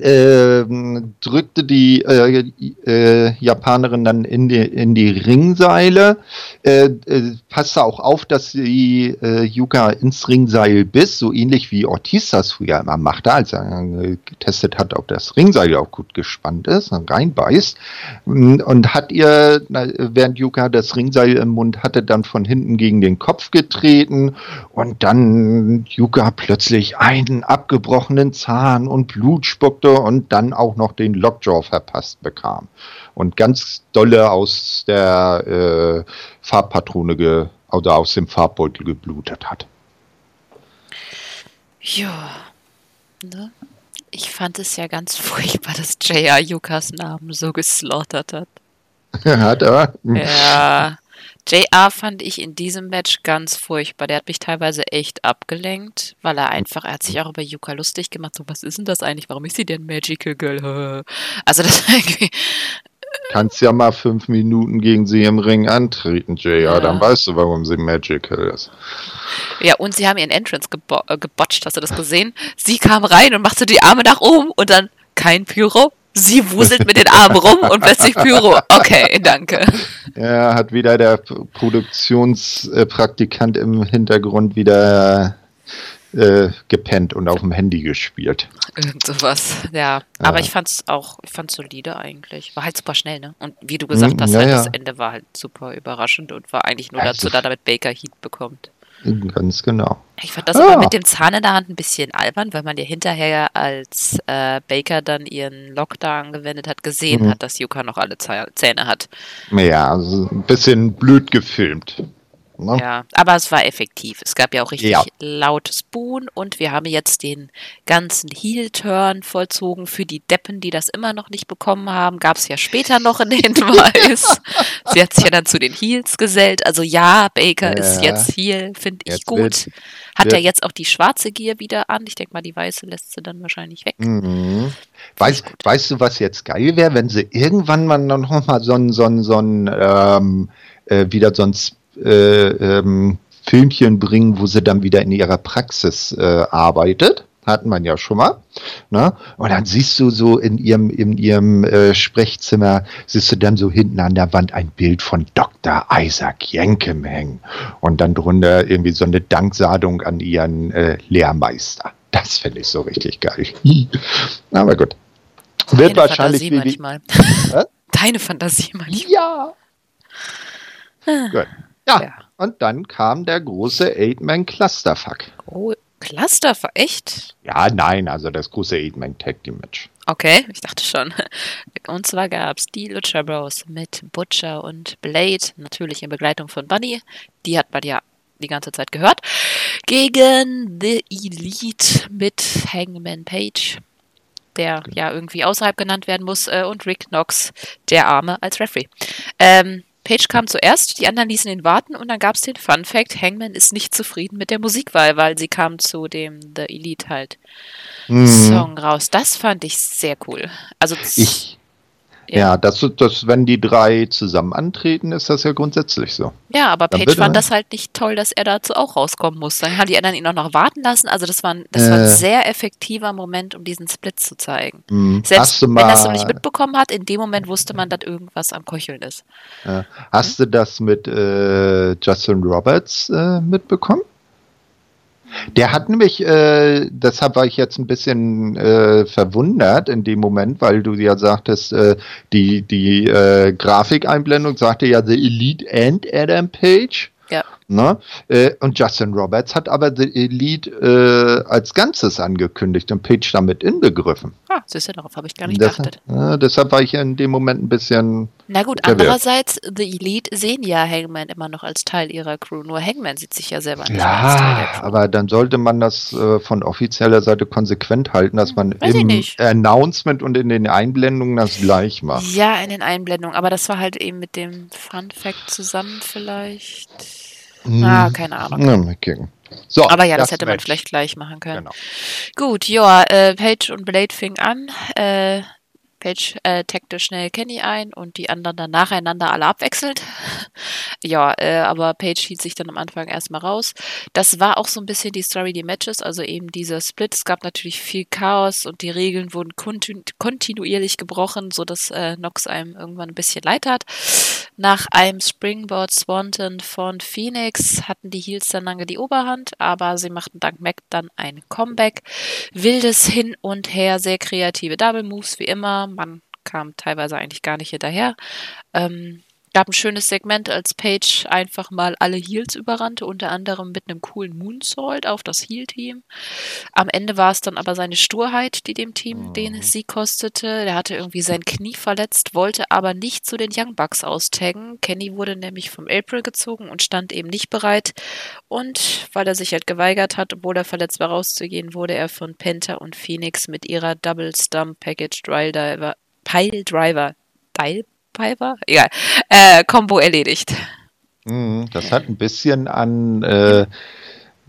ähm, drückte die äh, äh, Japanerin dann in die, in die Ringseile, äh, äh, passte auch auf, dass sie äh, Yuka ins Ringseil biss, so ähnlich wie Ortiz das früher immer machte, als er getestet hat, ob das Ringseil auch gut gespannt ist, und reinbeißt. Mm, und hat ihr, während Yuka das Ringseil im Mund hatte, dann von hinten gegen den Kopf getreten. Und dann Yuka plötzlich einen abgebrochenen Zahn und Blut spuckte und dann auch noch den Lockjaw verpasst bekam und ganz dolle aus der äh, Farbpatrone ge oder aus dem Farbbeutel geblutet hat. Ja. Ne? Ich fand es ja ganz <laughs> furchtbar, dass JR Yukas Namen so geslaughtert hat. hat <laughs> er? Ja. JR fand ich in diesem Match ganz furchtbar. Der hat mich teilweise echt abgelenkt, weil er einfach, er hat sich auch über Yuka lustig gemacht. So, was ist denn das eigentlich? Warum ist sie denn Magical Girl? <laughs> Also das irgendwie, <laughs> Kannst ja mal fünf Minuten gegen sie im Ring antreten, JR, Ja. dann weißt du, warum sie Magical ist. Ja, und sie haben ihren Entrance gebo äh, gebotcht, hast du das gesehen? Sie kam rein und machte die Arme nach oben und dann kein Pyro. Sie wuselt mit den Armen rum und plötzlich Pyro. Okay, danke. Ja, hat wieder der Produktionspraktikant im Hintergrund wieder äh, gepennt und auf dem Handy gespielt. Irgend sowas. Ja, Ja. aber ich fand's auch, ich fand's solide eigentlich. War halt super schnell, ne? Und wie du gesagt Mm, hast, ja, halt ja. das Ende war halt super überraschend und war eigentlich nur Also- dazu da, damit Baker Heat bekommt. Ganz genau. Ich fand das Ja. aber mit dem Zahn in der Hand ein bisschen albern, weil man ja hinterher, als äh, Baker dann ihren Lockdown angewendet hat, gesehen Mhm. hat, dass Yuka noch alle Zäh- Zähne hat. Ja, also ein bisschen blöd gefilmt. Ne? Ja, aber es war effektiv. Es gab ja auch richtig Ja. lautes Boon und wir haben jetzt den ganzen Heel-Turn vollzogen für die Deppen, die das immer noch nicht bekommen haben. Gab es ja später noch einen Hinweis. <laughs> Sie hat sich ja dann zu den Heels gesellt. Also ja, Baker ist Ja. jetzt Heel, finde ich gut. wird- Hat wird- er jetzt auch die schwarze Gier wieder an? Ich denke mal, die weiße lässt sie dann wahrscheinlich weg. Mhm. Weißt, weißt du, was jetzt geil wäre, wenn sie irgendwann mal noch mal so ein, so ein, so ein ähm, äh, wieder so ein äh, ähm, Filmchen bringen, wo sie dann wieder in ihrer Praxis äh, arbeitet. Hatten man ja schon mal. Ne? Und dann siehst du so in ihrem, in ihrem äh, Sprechzimmer, siehst du dann so hinten an der Wand ein Bild von Dr. Isaac Jenkem hängen. Und dann drunter irgendwie so eine Danksagung an ihren äh, Lehrmeister. Das finde ich so richtig geil. <laughs> Aber gut. Deine Wird wahrscheinlich Fantasie wie manchmal. Deine Fantasie manchmal. Ja. Gut. Ja. ja. Und dann kam der große Eight-Man-Clusterfuck. Oh, Clusterfuck? Echt? Ja, nein, also das große Eight-Man-Tag-Team-Match. Okay, <laughs> ich dachte schon. Und zwar gab es die Lucha Bros mit Butcher und Blade, natürlich in Begleitung von Bunny. Die hat man ja die ganze Zeit gehört. Gegen The Elite mit Hangman Page, der genau. ja irgendwie außerhalb genannt werden muss, äh, und Rick Knox, der Arme, als Referee. Ähm, Page kam zuerst, die anderen ließen ihn warten und dann gab es den Fun Fact, Hangman ist nicht zufrieden mit der Musikwahl, weil sie kam zu dem The Elite halt mhm. Song raus. Das fand ich sehr cool. Also ich, ja, das, das, wenn die drei zusammen antreten, ist das ja grundsätzlich so. Ja, aber Dann Page fand das halt nicht toll, dass er dazu auch rauskommen muss. Dann haben die anderen ihn auch noch warten lassen. Also das war, das äh, war ein sehr effektiver Moment, um diesen Split zu zeigen. Mh, Selbst wenn es noch nicht mitbekommen hat, in dem Moment wusste man, dass irgendwas am Köcheln ist. Äh, hast hm? du das mit äh, Justin Roberts äh, mitbekommen? Der hat nämlich, äh, deshalb war ich jetzt ein bisschen äh, verwundert in dem Moment, weil du ja sagtest, äh, die, die äh, Grafikeinblendung sagte ja The Elite and Adam Page. Ja. Ne? Äh, und Justin Roberts hat aber The Elite äh, als Ganzes angekündigt und Page damit inbegriffen. Ah, siehst du, darauf habe ich gar nicht geachtet. Äh, deshalb war ich in dem Moment ein bisschen. Na gut, verwirrt. andererseits, The Elite sehen ja Hangman immer noch als Teil ihrer Crew. Nur Hangman sieht sich ja selber nicht ja, als Teil der Crew. aber dann sollte man das äh, von offizieller Seite konsequent halten, dass man Weiß im Announcement und in den Einblendungen das gleich macht. Ja, in den Einblendungen, aber das war halt eben mit dem Fun Fact zusammen vielleicht. Hm. Ah, keine Ahnung. Ja, mal gucken. So, Aber ja, das, das hätte Match. man vielleicht gleich machen können. Genau. Gut, ja, äh, Page und Blade fing an. Äh, Page äh, taggte schnell Kenny ein und die anderen dann nacheinander alle abwechselnd. <laughs> ja, äh, aber Page hielt sich dann am Anfang erstmal raus. Das war auch so ein bisschen die Story, die Matches, also eben dieser Split. Es gab natürlich viel Chaos und die Regeln wurden kontinu kontinuierlich gebrochen, sodass äh, Nox einem irgendwann ein bisschen leid hat. Nach einem Springboard Swanton von Phoenix hatten die Heels dann lange die Oberhand, aber sie machten dank Mac dann ein Comeback. Wildes Hin und Her, sehr kreative Double Moves wie immer man kam teilweise eigentlich gar nicht hinterher. Ähm, gab ein schönes Segment, als Paige einfach mal alle Heels überrannte, unter anderem mit einem coolen Moonsault auf das Heel-Team. Am Ende war es dann aber seine Sturheit, die dem Team mhm. den Sieg kostete. Der hatte irgendwie sein Knie verletzt, wollte aber nicht zu den Young Bucks austaggen. Kenny wurde nämlich vom April gezogen und stand eben nicht bereit. Und weil er sich halt geweigert hat, obwohl er verletzt war, rauszugehen, wurde er von Penta und Phoenix mit ihrer Double Stump Package Dry Diver Pile Driver Pile Piper? Egal. Äh, Combo erledigt. Mhm, das hat ein bisschen an, äh,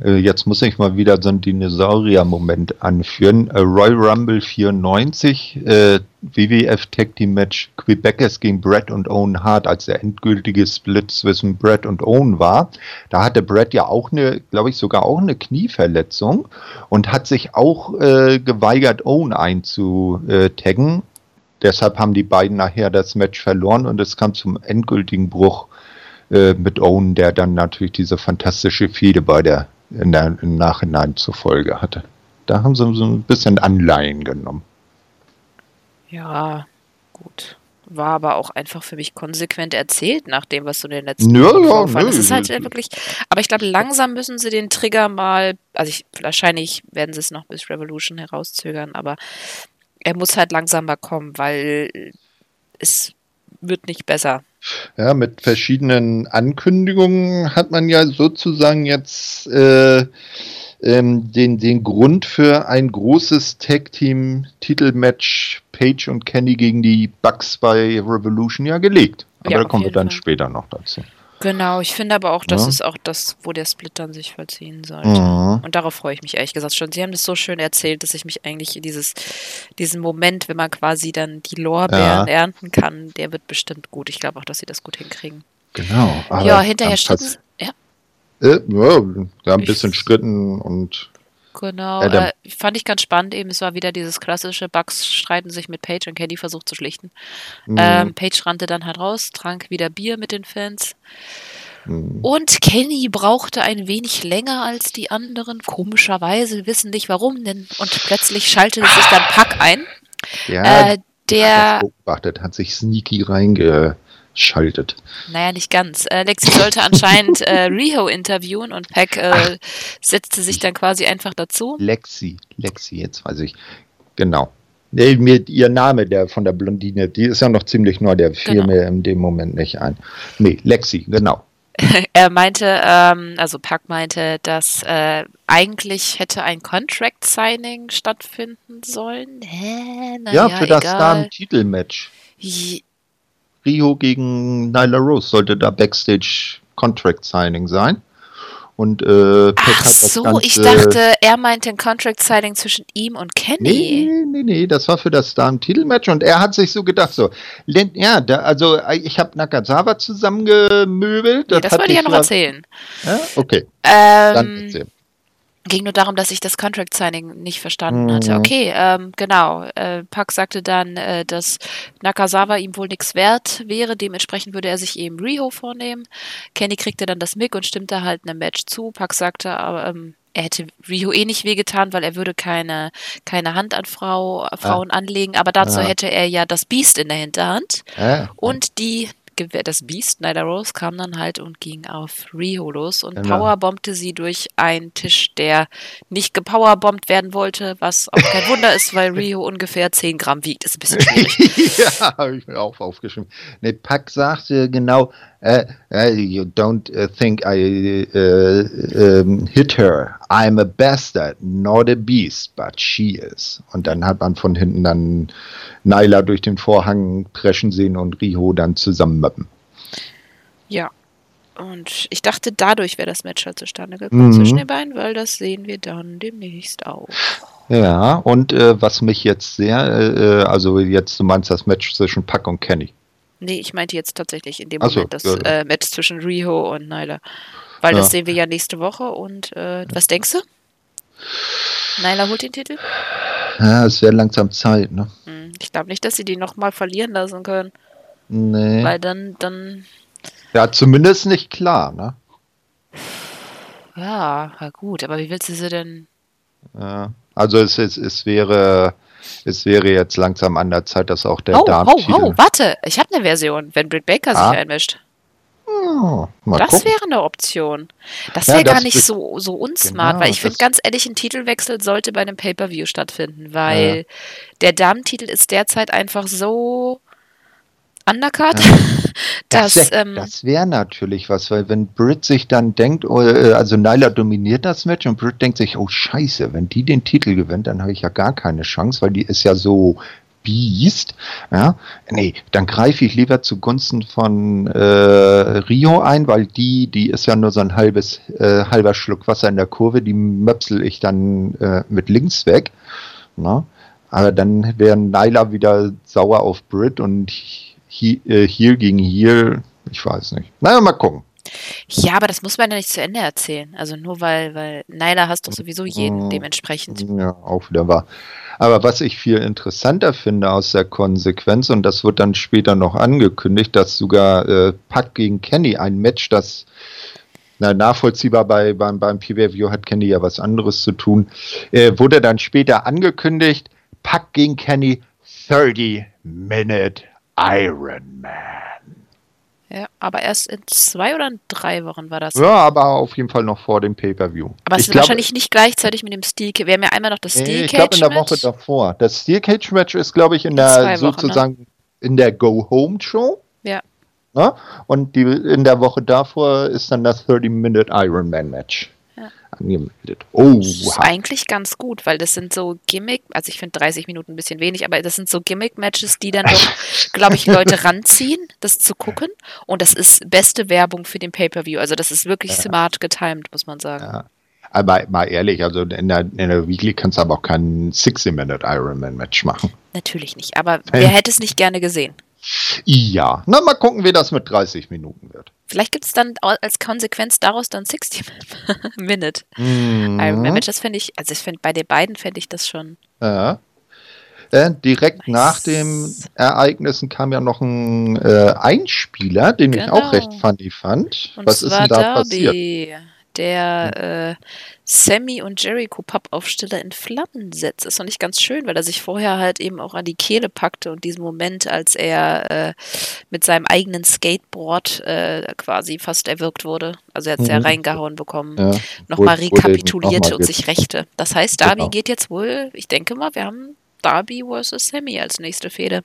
äh, jetzt muss ich mal wieder so einen Dinosaurier-Moment anführen. Äh, Royal Rumble 94, äh, WWF Tag Team Match Quebecers gegen Brett und Owen Hart, als der endgültige Split zwischen Brett und Owen war. Da hatte Brett ja auch eine, glaube ich, sogar auch eine Knieverletzung und hat sich auch äh, geweigert, Owen einzutaggen deshalb haben die beiden nachher das Match verloren und es kam zum endgültigen Bruch äh, mit Owen, der dann natürlich diese fantastische Fehde bei der, in der im Nachhinein zur Folge hatte. Da haben sie so ein bisschen Anleihen genommen. Ja, gut. War aber auch einfach für mich konsequent erzählt, nach dem, was du in den letzten ja, ja, nö, Das ist halt wirklich. Aber ich glaube, langsam müssen sie den Trigger mal. Also, ich, wahrscheinlich werden sie es noch bis Revolution herauszögern, aber er muss halt langsamer kommen, weil es wird nicht besser. Ja, mit verschiedenen Ankündigungen hat man ja sozusagen jetzt äh, ähm, den, den Grund für ein großes Tag-Team-Titelmatch Page und Kenny gegen die Bucks bei Revolution ja gelegt. Aber ja, da kommen wir dann Fall. später noch dazu. Genau, ich finde aber auch, das ja. ist auch das, wo der Split dann sich vollziehen sollte. Mhm. Und darauf freue ich mich ehrlich gesagt schon. Sie haben das so schön erzählt, dass ich mich eigentlich in dieses, diesen Moment, wenn man quasi dann die Lorbeeren ja. ernten kann, der wird bestimmt gut. Ich glaube auch, dass sie das gut hinkriegen. Genau. ja, hinterher stritten. Ja. Äh, ja, ein bisschen stritten und Genau, äh, fand ich ganz spannend eben. Es war wieder dieses klassische Bugs streiten sich mit Paige und Kenny versucht zu schlichten. Mhm. Ähm, Paige rannte dann halt raus, trank wieder Bier mit den Fans Mhm. Und Kenny brauchte ein wenig länger als die anderen. Komischerweise, wissen nicht warum, denn und plötzlich schaltete sich dann Pack ein. Ja, äh, der hat beobachtet, hat sich sneaky reingeschaltet. Naja, nicht ganz. Äh, Lexi sollte anscheinend äh, Riho interviewen und Pack äh, setzte sich dann quasi einfach dazu. Lexi, Lexi, jetzt weiß ich. Genau. Nee, mir ihr Name der von der Blondine, die ist ja noch ziemlich neu, der fiel genau. mir in dem Moment nicht ein. Nee, Lexi, genau. <laughs> er meinte, ähm, also Park meinte, dass äh, eigentlich hätte ein Contract Signing stattfinden sollen. Hä? Na ja, ja, für egal. das Damen-Titelmatch. Rio gegen Nyla Rose sollte da Backstage Contract Signing sein. Und äh, Ach so, Ganze, ich dachte, er meinte ein Contract Signing zwischen ihm und Kenny. Nee, nee, nee, das war für das Damen-Titelmatch und er hat sich so gedacht, so, ja, da, also ich habe Nakazawa zusammengemöbelt. Nee, das wollte ich ja noch erzählen. Ja? Okay, ähm, dann erzähl ging nur darum, dass ich das Contract Signing nicht verstanden mhm. hatte. Okay, ähm, genau. Äh, Pack sagte dann, äh, dass Nakazawa ihm wohl nichts wert wäre. Dementsprechend würde er sich eben Riho vornehmen. Kenny kriegte dann das Mick und stimmte halt einem Match zu. Pack sagte aber, ähm, er hätte Riho eh nicht wehgetan, weil er würde keine, keine Hand an Frau, Frauen ah. anlegen, aber dazu ah. hätte er ja das Beast in der Hinterhand. Ah. Und die das Beast, Nyla Rose, kam dann halt und ging auf Riho los und genau. powerbombte sie durch einen Tisch, der nicht gepowerbombt werden wollte, was auch kein Wunder ist, weil Riho <laughs> ungefähr 10 Gramm wiegt. Ist ein bisschen <laughs> schwierig. ja, habe ich mir auch aufgeschrieben. Ne, Pack sagte genau, uh, uh, you don't uh, think I um, hit her. I'm a bastard, not a beast, but she is. Und dann hat man von hinten dann Nyla durch den Vorhang preschen sehen und Riho dann zusammenmappen. Ja. Und ich dachte, dadurch wäre das Match halt zustande gekommen mhm. zwischen den beiden, weil das sehen wir dann demnächst auch. Ja, und äh, was mich jetzt sehr, äh, also jetzt du meinst das Match zwischen Puck und Kenny. Nee, ich meinte jetzt tatsächlich in dem Ach Moment das ja, Äh, Match zwischen Riho und Nyla. Weil ja. das sehen wir ja nächste Woche und äh, was denkst du? Nyla holt den Titel? Ja, es wäre langsam Zeit, ne? Hm, ich glaube nicht, dass sie die nochmal verlieren lassen können. Nee. Weil dann, dann. Ja, zumindest nicht klar, ne? Ja, na gut, aber wie willst du sie denn? Ja, also es, es, es wäre. Es wäre jetzt langsam an der Zeit, dass auch der oh, Darm. Oh, oh, warte, ich habe eine Version, wenn Britt Baker ah. sich einmischt. Oh, das gucken. wäre eine Option. Das wäre ja, gar nicht so, so unsmart, genau, weil ich finde ganz ehrlich, ein Titelwechsel sollte bei einem Pay-Per-View stattfinden, weil ja. der Damentitel ist derzeit einfach so undercut. Ja. <laughs> <laughs> Das, das wäre ähm, wär natürlich was, weil wenn Britt sich dann denkt, oh, äh, also Nyla dominiert das Match und Britt denkt sich, oh scheiße, wenn die den Titel gewinnt, dann habe ich ja gar keine Chance, weil die ist ja so Beast, ja, nee, dann greife ich lieber zugunsten von äh, Rio ein, weil die, die ist ja nur so ein halbes, äh, halber Schluck Wasser in der Kurve, die möpsel ich dann äh, mit links weg. Na? Aber dann wäre Nyla wieder sauer auf Brit und Heel äh, gegen Heel, ich weiß nicht. Naja, mal gucken. Ja, aber das muss man ja nicht zu Ende erzählen. Also nur weil, weil Nyla hast doch sowieso jeden mhm. dementsprechend. Ja, auch wieder wahr. Aber was ich viel interessanter finde aus der Konsequenz, und das wird dann später noch angekündigt, dass sogar äh, Pack gegen Kenny ein Match, das na, nachvollziehbar bei, beim, beim PWView hat Kenny ja was anderes zu tun, äh, wurde dann später angekündigt, Pack gegen Kenny 30 Minute Iron Man. Ja, aber erst in zwei oder in drei Wochen war das. Ja, aber auf jeden Fall noch vor dem Pay-Per-View. Aber es ist glaub, wahrscheinlich nicht gleichzeitig mit dem Steel Cage. Wir haben ja einmal noch das Steel Cage. Ich glaube in der Woche davor. Das Steel Cage Match ist, glaube ich, in der Wochen, sozusagen ne? in der Go Home Show. Ja. Ne? Und die, in der Woche davor ist dann das 30-Minute Iron Man Match angemeldet. Oh, das ist eigentlich ganz gut, weil das sind so Gimmick, also ich finde 30 Minuten ein bisschen wenig, aber das sind so Gimmick-Matches, die dann doch, <laughs> glaube ich, Leute ranziehen, das zu gucken. Und das ist beste Werbung für den Pay-Per-View. Also das ist wirklich ja. smart getimed, muss man sagen. Ja. Aber mal ehrlich, also in der, in der Weekly kannst du aber auch kein 60-Minute Ironman-Match machen. Natürlich nicht, aber <laughs> wer hätte es nicht gerne gesehen? Ja, na mal gucken, wie das mit 30 Minuten wird. Vielleicht gibt es dann als Konsequenz daraus dann 60 <laughs> Minute. Mhm. Iron Man Match, das fände ich, also ich finde bei den beiden fände ich das schon. Ja. Äh, direkt nice. nach den Ereignissen kam ja noch ein äh, Einspieler, den genau. ich auch recht genau. funny fand. Und Was ist denn da Darby. passiert? Der äh, Sammy und Jericho Pappaufsteller in Flammen setzt. Ist noch nicht ganz schön, weil er sich vorher halt eben auch an die Kehle packte und diesen Moment, als er äh, mit seinem eigenen Skateboard äh, quasi fast erwürgt wurde. Also er hat es mhm. ja reingehauen bekommen. Ja, nochmal rekapitulierte noch und sich rächte. Das heißt, Darby genau. geht jetzt wohl, ich denke mal, wir haben Darby versus Sammy als nächste Fehde.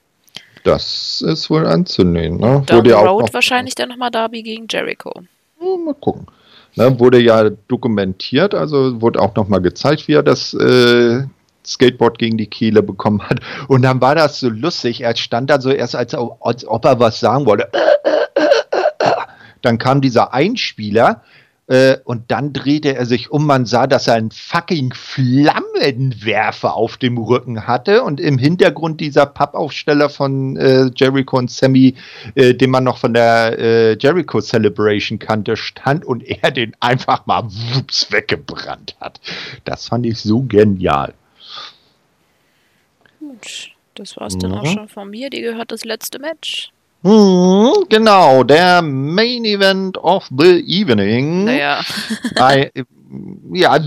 Das ist wohl anzunehmen. Ne? Down Road wahrscheinlich dann nochmal Darby gegen Jericho. Ja, mal gucken. Ne, wurde ja dokumentiert, also wurde auch nochmal gezeigt, wie er das äh, Skateboard gegen die Kehle bekommen hat. Und dann war das so lustig. Er stand da so erst, als, als ob er was sagen wollte. Dann kam dieser Einspieler äh, und dann drehte er sich um. Man sah, dass er einen fucking Flammenwerfer auf dem Rücken hatte und im Hintergrund dieser Pappaufsteller von äh, Jericho und Sammy, äh, den man noch von der äh, Jericho Celebration kannte, stand und er den einfach mal wups weggebrannt hat. Das fand ich so genial. Gut, das war's mhm. dann auch schon von mir. Die gehört das letzte Match. Hm, genau, der Main Event of the Evening. Naja. Bei, ja,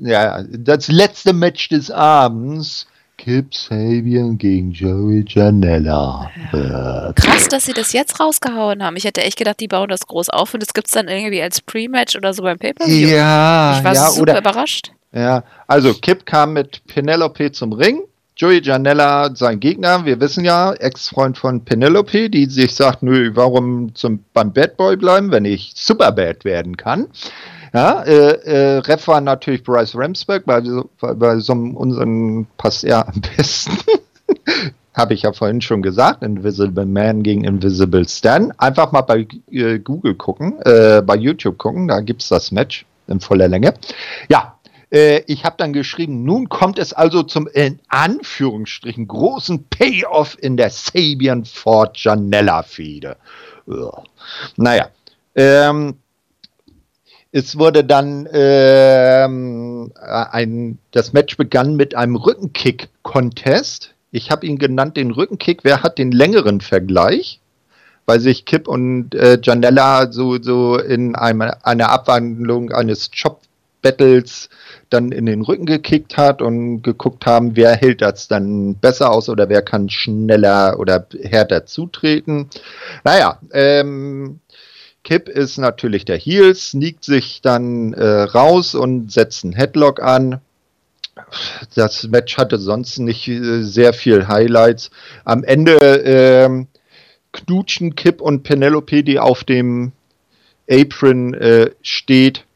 ja, das letzte Match des Abends. Kip Sabian gegen Joey Janella. Ja. Krass, dass sie das jetzt rausgehauen haben. Ich hätte echt gedacht, die bauen das groß auf und das gibt es dann irgendwie als Pre-Match oder so beim Pay-Per-View. Ja, ich war ja, super oder, überrascht. Ja, also Kip kam mit Penelope zum Ring Joey Janella, sein Gegner, wir wissen ja, Ex-Freund von Penelope, die sich sagt, nö, warum zum, beim Bad Boy bleiben, wenn ich Superbad werden kann. Ja, äh, äh, Ref war natürlich Bryce Ramsberg, bei, bei, bei so einem unseren passt er am besten. <laughs> Habe ich ja vorhin schon gesagt, Invisible Man gegen Invisible Stan. Einfach mal bei äh, Google gucken, äh, bei YouTube gucken, da gibt es das Match in voller Länge. Ja, äh, ich habe dann geschrieben, nun kommt es also zum in Anführungsstrichen großen Payoff in der Sabian Ford Janella Fehde. Naja, ähm, es wurde dann ähm, ein, das Match begann mit einem Rückenkick-Contest. Ich habe ihn genannt den Rückenkick. Wer hat den längeren Vergleich? Weil sich Kip und äh, Janella so, so in einem, einer Abwandlung eines Chop-Battles dann in den Rücken gekickt hat und geguckt haben, wer hält das dann besser aus oder wer kann schneller oder härter zutreten. Naja, ähm, Kip ist natürlich der Heel, sneakt sich dann äh, raus und setzt einen Headlock an. Das Match hatte sonst nicht äh, sehr viel Highlights. Am Ende äh, knutschen Kip und Penelope, die auf dem Apron äh, steht,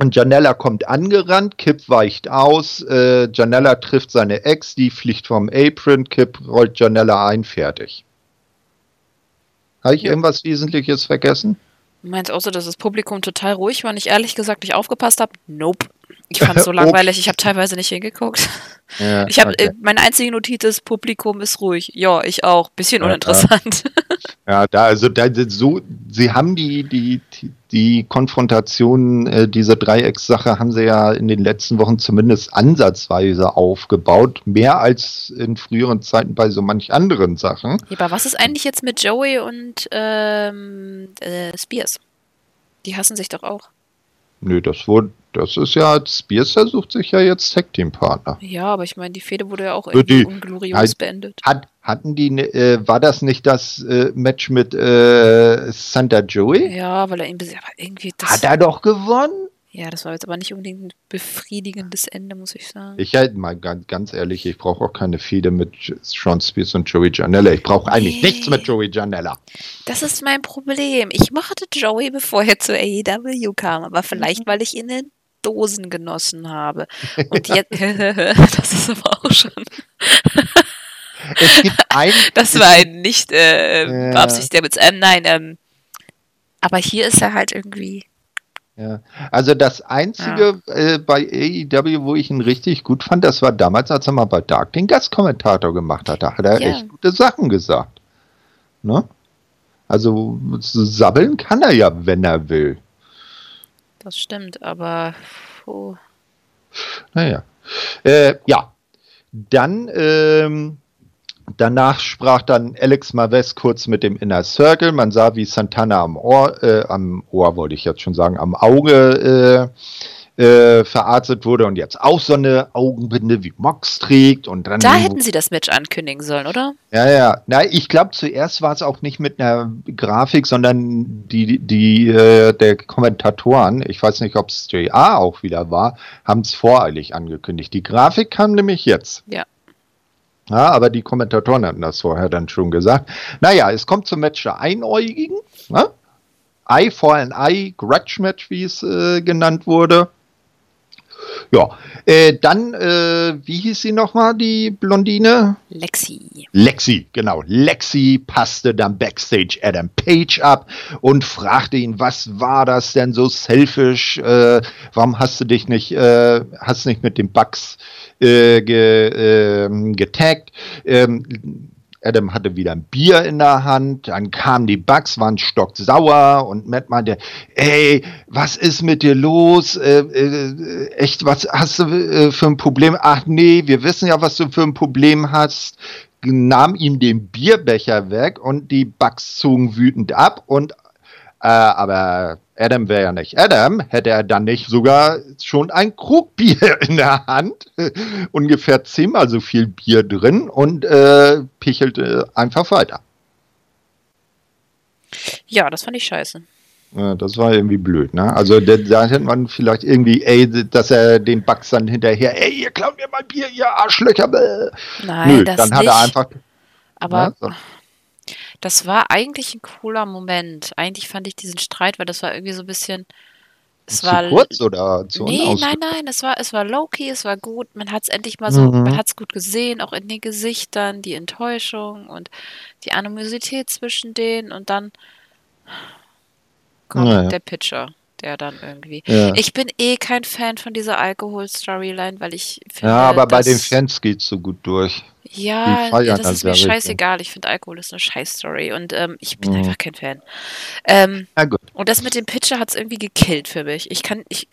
und Janella kommt angerannt, Kip weicht aus, äh, Janella trifft seine Ex, die fliegt vom Apron, Kip rollt Janella ein, fertig. Habe ich ja. irgendwas Wesentliches vergessen? Du meinst außer, dass das Publikum total ruhig war und ich ehrlich gesagt nicht aufgepasst habe? Nope. Ich fand es so <laughs> langweilig, ich habe teilweise nicht hingeguckt. Ja, ich habe okay. äh, meine einzige Notiz ist, Publikum ist ruhig. Ja, ich auch. Bisschen uninteressant. <laughs> Ja, da, also da so, sie haben die, die, die Konfrontation, äh, diese Dreieckssache haben sie ja in den letzten Wochen zumindest ansatzweise aufgebaut. Mehr als in früheren Zeiten bei so manch anderen Sachen. Ja, aber was ist eigentlich jetzt mit Joey und ähm, äh, Spears? Die hassen sich doch auch. Nö, das wurde, das ist ja, Spears sucht sich ja jetzt Tag Team Partner. Ja, aber ich meine, die Fehde wurde ja auch irgendwie unglorios beendet. Hat, hatten die, ne, äh, war das nicht das äh, Match mit äh, Santa Joey? Ja, weil er irgendwie das Hat er doch gewonnen? Ja, das war jetzt aber nicht unbedingt ein befriedigendes Ende, muss ich sagen. Ich halt mal ganz, ganz ehrlich, ich brauche auch keine Fehde mit Sean Spears und Joey Janella. Ich brauche eigentlich nee. nichts mit Joey Janella. Das ist mein Problem. Ich mochte Joey, bevor er zu AEW kam, aber vielleicht, weil ich ihn in Dosen genossen habe. <laughs> Und jetzt, <laughs> das ist aber auch schon. <laughs> es gibt ein. Das war ein nicht äh, ja. beabsichtigter Witz. Ähm, nein, ähm, aber hier ist er halt irgendwie ja, also das Einzige ja. äh, bei AEW, wo ich ihn richtig gut fand, das war damals, als er mal bei Dark den Gastkommentator gemacht hat. Da hat er ja. echt gute Sachen gesagt. Ne? Also sabbeln kann er ja, wenn er will. Das stimmt, aber. Oh. Naja. Äh, ja. Dann ähm, Danach sprach dann Alex Maves kurz mit dem Inner Circle. Man sah, wie Santana am Ohr, äh, am Ohr wollte ich jetzt schon sagen, am Auge äh, äh, verarztet wurde und jetzt auch so eine Augenbinde wie Mox trägt. Und dann da hätten sie das Match ankündigen sollen, oder? Ja, ja. Na, ich glaube, zuerst war es auch nicht mit einer Grafik, sondern die, die äh, der Kommentatoren, ich weiß nicht, ob es JA auch wieder war, haben es voreilig angekündigt. Die Grafik kam nämlich jetzt. Ja. Ja, aber die Kommentatoren hatten das vorher dann schon gesagt. Naja, es kommt zum Match der Einäugigen. Ne? Eye for an Eye, Grudge Match, wie es äh, genannt wurde. Ja, äh, dann, äh, wie hieß sie nochmal, die Blondine? Lexi. Lexi, genau. Lexi passte dann backstage Adam Page ab und fragte ihn, was war das denn so selfish? Äh, warum hast du dich nicht, äh, hast nicht mit den Bugs äh, ge, äh, getaggt. Ähm, Adam hatte wieder ein Bier in der Hand, dann kamen die Bugs, waren stocksauer und Matt meinte, ey, was ist mit dir los? Äh, äh, echt, was hast du äh, für ein Problem? Ach nee, wir wissen ja, was du für ein Problem hast. Nahm ihm den Bierbecher weg und die Bugs zogen wütend ab und äh, aber Adam wäre ja nicht Adam, hätte er dann nicht sogar schon ein Krug Bier <laughs> in der Hand, ungefähr zehnmal so viel Bier drin und äh, pichelte einfach weiter. Ja, das fand ich scheiße. Ja, das war irgendwie blöd, ne? Also da, da hätte man vielleicht irgendwie, ey, dass er den Bugs dann hinterher, ey, ihr klaut mir mein Bier, ihr Arschlöcher. Bäh. Nein, Nö, das dann nicht. hat er einfach. Aber Ja, so. Das war eigentlich ein cooler Moment. Eigentlich fand ich diesen Streit, weil das war irgendwie so ein bisschen. Es zu war kurz oder zu Nee, nein, nein, es war, es war low-key, es war gut. Man hat es endlich mal so, Mhm. man hat es gut gesehen, auch in den Gesichtern, die Enttäuschung und die Animosität zwischen denen und dann kommt Naja. der Pitcher, der dann irgendwie. Ja. Ich bin eh kein Fan von dieser Alkohol-Storyline, weil ich finde, ja, aber bei den Fans geht's so gut durch. ja, ja, das ist mir ja richtig. scheißegal. Ich finde Alkohol ist eine Scheiß-Story und ähm, ich bin Mhm. einfach kein Fan. Ähm, Na gut. und das mit dem Pitcher hat es irgendwie gekillt für mich. Ich kann, ich,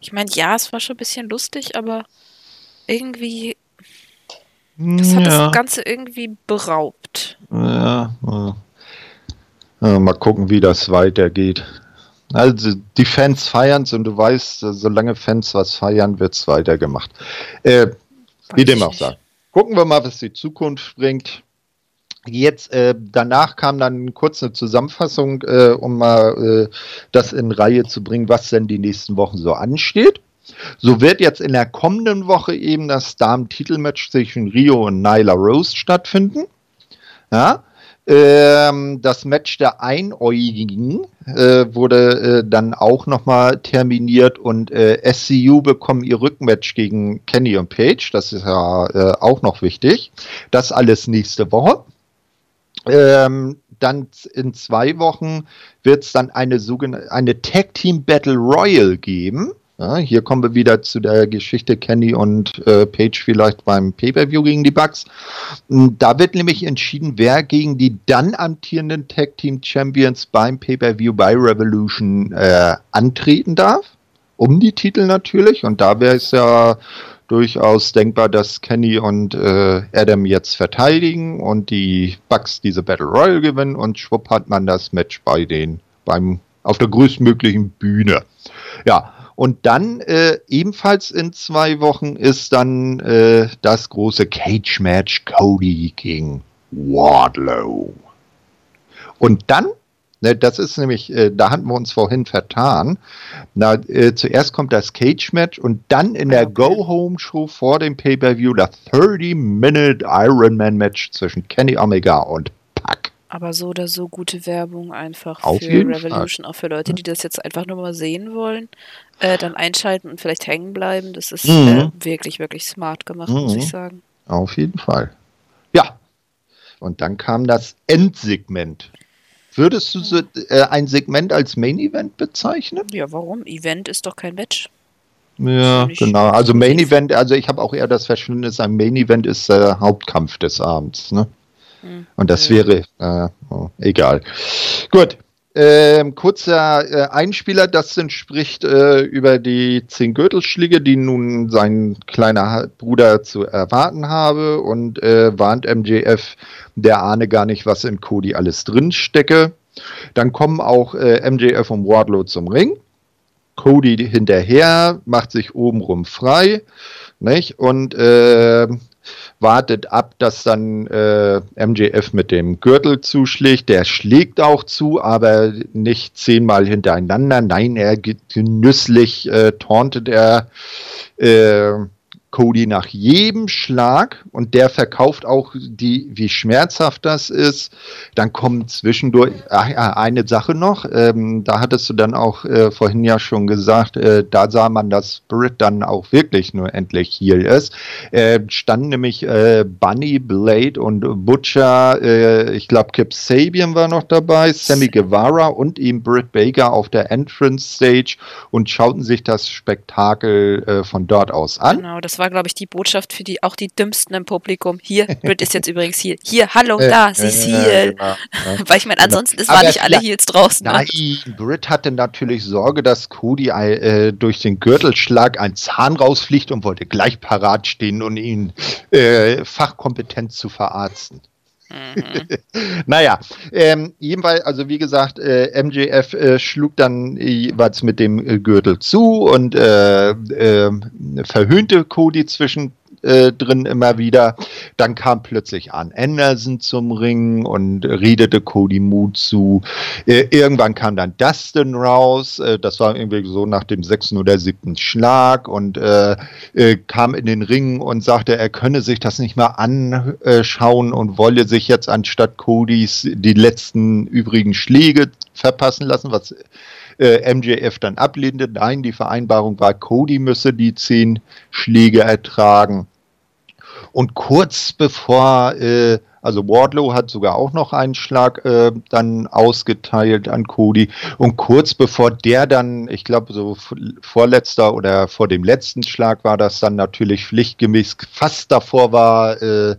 ich meine, ja, es war schon ein bisschen lustig, aber irgendwie, das hat das Ganze irgendwie beraubt. Ja, ja. Ja, mal gucken, wie das weitergeht. Also die Fans feiern es und du weißt, solange Fans was feiern, wird es weitergemacht. Äh, wie dem auch sei. Gucken wir mal, was die Zukunft bringt. Jetzt, äh, danach kam dann kurz eine Zusammenfassung, äh, um mal äh, das in Reihe zu bringen, was denn die nächsten Wochen so ansteht. So wird jetzt in der kommenden Woche eben das Damen-Titelmatch zwischen Rio und Nyla Rose stattfinden. Ja, ähm, das Match der Einäugigen äh, wurde äh, dann auch nochmal terminiert und äh, SCU bekommen ihr Rückmatch gegen Kenny und Page. Das ist ja äh, auch noch wichtig. Das alles nächste Woche. Ähm, dann in zwei Wochen wird es dann eine sogenannte eine Tag Team Battle Royal geben. Ja, hier kommen wir wieder zu der Geschichte Kenny und äh, Page vielleicht beim Pay-Per-View gegen die Bucks. Mm, Da wird nämlich entschieden, wer gegen die dann amtierenden Tag Team Champions beim Pay-Per-View bei Revolution äh, antreten darf. Um die Titel natürlich. Und da wäre es ja durchaus denkbar, dass Kenny und äh, Adam jetzt verteidigen und die Bucks diese Battle Royal gewinnen und schwupp hat man das Match bei den beim auf der größtmöglichen Bühne. Ja, und dann äh, ebenfalls in zwei Wochen ist dann äh, das große Cage-Match Cody gegen Wardlow. Und dann, ne, das ist nämlich, äh, da hatten wir uns vorhin vertan, na, äh, zuerst kommt das Cage-Match und dann in der. Go-Home-Show vor dem Pay-Per-View das 30-Minute Ironman-Match zwischen Kenny Omega und. Aber so oder so gute Werbung einfach Auf für Revolution, auch für Leute, die das jetzt einfach nur mal sehen wollen, äh, dann einschalten und vielleicht hängen bleiben. Das ist Mhm. äh, wirklich, wirklich smart gemacht, muss Mhm. ich sagen. Auf jeden Fall. Ja. Und dann kam das Endsegment. Würdest du so, äh, ein Segment als Main Event bezeichnen? Ja, warum? Event ist doch kein Match. Ja, genau. Also Main. Event, also ich habe auch eher das Verständnis, ein Main Event ist der Hauptkampf des Abends. Ne? Hm. Und das wäre äh, oh, egal. Gut. Ähm, kurzer äh, Einspieler, Dustin spricht äh, über die zehn Gürtelschläge, die nun sein kleiner Bruder zu erwarten habe und äh, warnt MJF, der ahne gar nicht, was in Cody alles drin stecke. Dann kommen auch äh, MJF und Wardlow zum Ring. Cody hinterher, macht sich obenrum frei, nicht? Und äh, wartet ab, dass dann äh, MJF mit dem Gürtel zuschlägt. Der schlägt auch zu, aber nicht zehnmal hintereinander. Nein, er genüsslich äh, tauntet er äh, Cody nach jedem Schlag und der verkauft auch die, wie schmerzhaft das ist. Dann kommen zwischendurch ach, eine Sache noch. Ähm, da hattest du dann auch äh, vorhin ja schon gesagt, äh, da sah man, dass Spirit dann auch wirklich nur endlich hier ist. Äh, standen nämlich äh, Bunny, Blade und Butcher. Äh, ich glaube, Kip Sabian war noch dabei, Sammy Guevara und ihm Britt Baker auf der Entrance Stage und schauten sich das Spektakel äh, von dort aus an. Genau, das war, glaube ich, die Botschaft für die auch die Dümmsten im Publikum. Hier, Britt ist jetzt übrigens hier. Hier, hallo, äh, da, sie ist äh, Heel. <laughs> Genau, Weil ich meine, ansonsten genau. waren nicht alle Heels draußen. Ne? Nein, Britt hatte natürlich Sorge, dass Cody äh, durch den Gürtelschlag ein Zahn rausfliegt und wollte gleich parat stehen und ihn äh, fachkompetent zu verarzten. Mhm. <laughs> naja, ähm, jedenfalls, also wie gesagt, äh, MJF äh, schlug dann jeweils mit dem äh, Gürtel zu und äh, äh, verhöhnte Cody zwischen äh, drin immer wieder. Dann kam plötzlich Arn Anderson zum Ring und redete Cody Mood zu. Äh, irgendwann kam dann Dustin raus. Äh, das war irgendwie so nach dem sechsten oder siebten Schlag und äh, äh, kam in den Ring und sagte, er könne sich das nicht mal anschauen und wolle sich jetzt anstatt Codys die letzten übrigen Schläge verpassen lassen, was äh, MJF dann ablehnte. Nein, die Vereinbarung war, Cody müsse die zehn Schläge ertragen. Und kurz bevor, äh, also Wardlow hat sogar auch noch einen Schlag äh, dann ausgeteilt an Cody. Und kurz bevor der dann, ich glaube, so vorletzter oder vor dem letzten Schlag war das dann natürlich pflichtgemäß fast davor war, äh,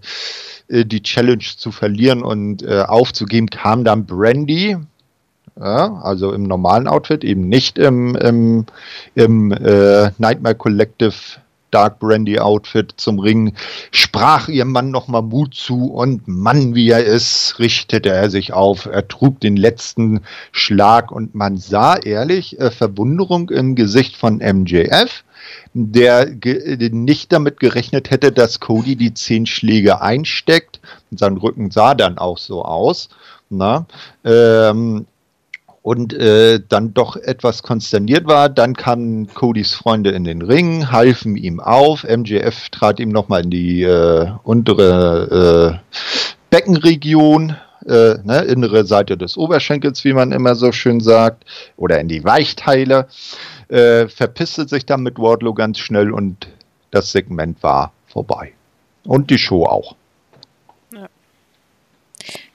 äh die Challenge zu verlieren und äh, aufzugeben, kam dann Brandy, ja, also im normalen Outfit, eben nicht im, im, im äh, Nightmare Collective Dark Brandy Outfit zum Ring, sprach ihr Mann nochmal Mut zu und Mann, wie er ist, richtete er sich auf. Er trug den letzten Schlag und man sah ehrlich äh, Verwunderung im Gesicht von MJF, der nicht damit gerechnet hätte, dass Cody die zehn Schläge einsteckt. Sein Rücken sah dann auch so aus. Na, ähm, und äh, dann doch etwas konsterniert war. Dann kamen Codys Freunde in den Ring, halfen ihm auf. MJF trat ihm nochmal in die äh, untere äh, Beckenregion, äh, ne, innere Seite des Oberschenkels, wie man immer so schön sagt, oder in die Weichteile, äh, verpisste sich dann mit Wardlow ganz schnell und das Segment war vorbei. Und die Show auch.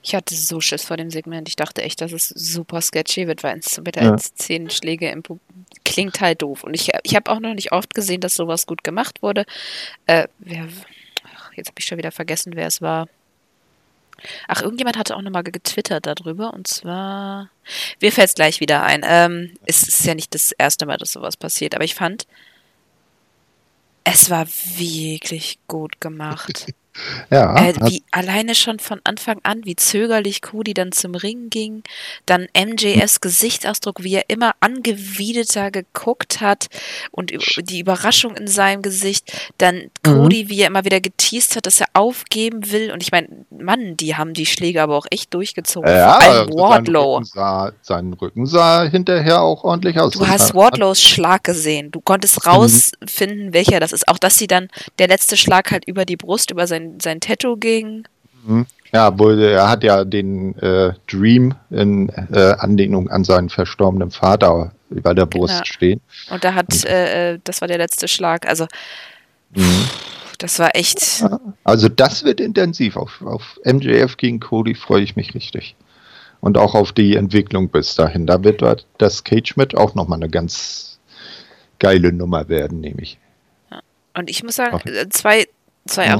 Ich hatte so Schiss vor dem Segment. Ich dachte echt, dass es super sketchy wird, weil es mit ja. zehn Schläge im Pub klingt halt doof. Und ich, ich habe auch noch nicht oft gesehen, dass sowas gut gemacht wurde. Äh, wer, ach, jetzt habe ich schon wieder vergessen, wer es war. Ach, irgendjemand hatte auch nochmal getwittert darüber und zwar. Mir fällt es gleich wieder ein. Ähm, es ist ja nicht das erste Mal, dass sowas passiert, aber ich fand, es war wirklich gut gemacht. <laughs> Ja, äh, wie alleine schon von Anfang an, wie zögerlich Cody dann zum Ring ging, dann MJS Gesichtsausdruck, wie er immer angewiderter geguckt hat und die Überraschung in seinem Gesicht, dann mhm. Cody, mhm. wie er immer wieder geteased hat, dass er aufgeben will und ich meine, Mann, die haben die Schläge aber auch echt durchgezogen. Ja, Vor allem Wardlow. Sein Rücken, sah, sein Rücken sah hinterher auch ordentlich aus. Du hast Wardlows Schlag gesehen. Du konntest mhm. rausfinden, mhm. welcher das ist. Auch dass sie dann der letzte Schlag halt über die Brust, über sein sein, Tattoo ging. Mhm. Ja, wohl, er hat ja den äh, Dream in äh, Anlehnung an seinen verstorbenen Vater über der Brust genau. stehen. Und da hat, Und, äh, äh das war der letzte Schlag. Also, mhm. das war echt. Ja, also, das wird intensiv. Auf, auf MJF gegen Cody freue ich mich richtig. Und auch auf die Entwicklung bis dahin. Da wird das Cage mit auch nochmal eine ganz geile Nummer werden, nehme ich. Und ich muss sagen, äh, zwei, zwei ja.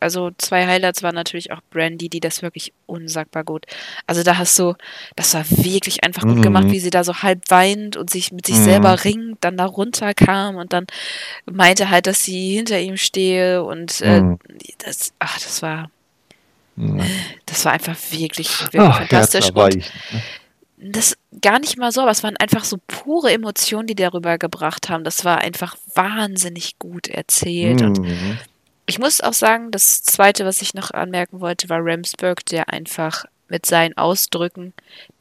Also zwei Highlights waren natürlich auch Brandy, die das wirklich unsagbar gut. Also da hast du, das war wirklich einfach gut Mhm. gemacht, wie sie da so halb weint und sich mit sich Mhm. selber ringt, dann da runterkam und dann meinte halt, dass sie hinter ihm stehe und äh, Mhm. das, ach, das war, das war einfach wirklich, wirklich Ach, fantastisch. Und ne? das gar nicht mal so, aber es waren einfach so pure Emotionen, die darüber gebracht haben. Das war einfach wahnsinnig gut erzählt. Und Mhm. Ich muss auch sagen, das zweite, was ich noch anmerken wollte, war Ramsburg, der einfach mit seinen Ausdrücken,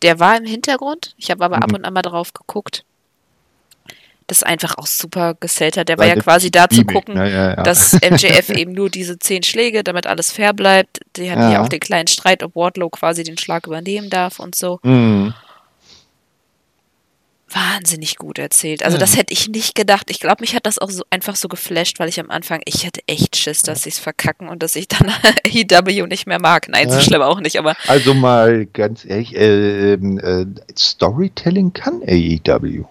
der war im Hintergrund. Ich habe aber ab Mhm. und an mal drauf geguckt. Das einfach auch super gesellt hat. Der war ja quasi da zu gucken, ne? ja, ja. dass <laughs> MJF eben nur diese zehn Schläge, damit alles fair bleibt. Die hatten ja Ja. auch den kleinen Streit, ob Wardlow quasi den Schlag übernehmen darf und so. Mhm. Wahnsinnig gut erzählt. Also Ja. das hätte ich nicht gedacht. Ich glaube, mich hat das auch so einfach so geflasht, weil ich am Anfang, ich hatte echt Schiss, dass sie es verkacken und dass ich dann <laughs> AEW nicht mehr mag. Nein, so Ja. schlimm auch nicht, aber Also mal ganz ehrlich, äh, ähm, äh, Storytelling kann AEW.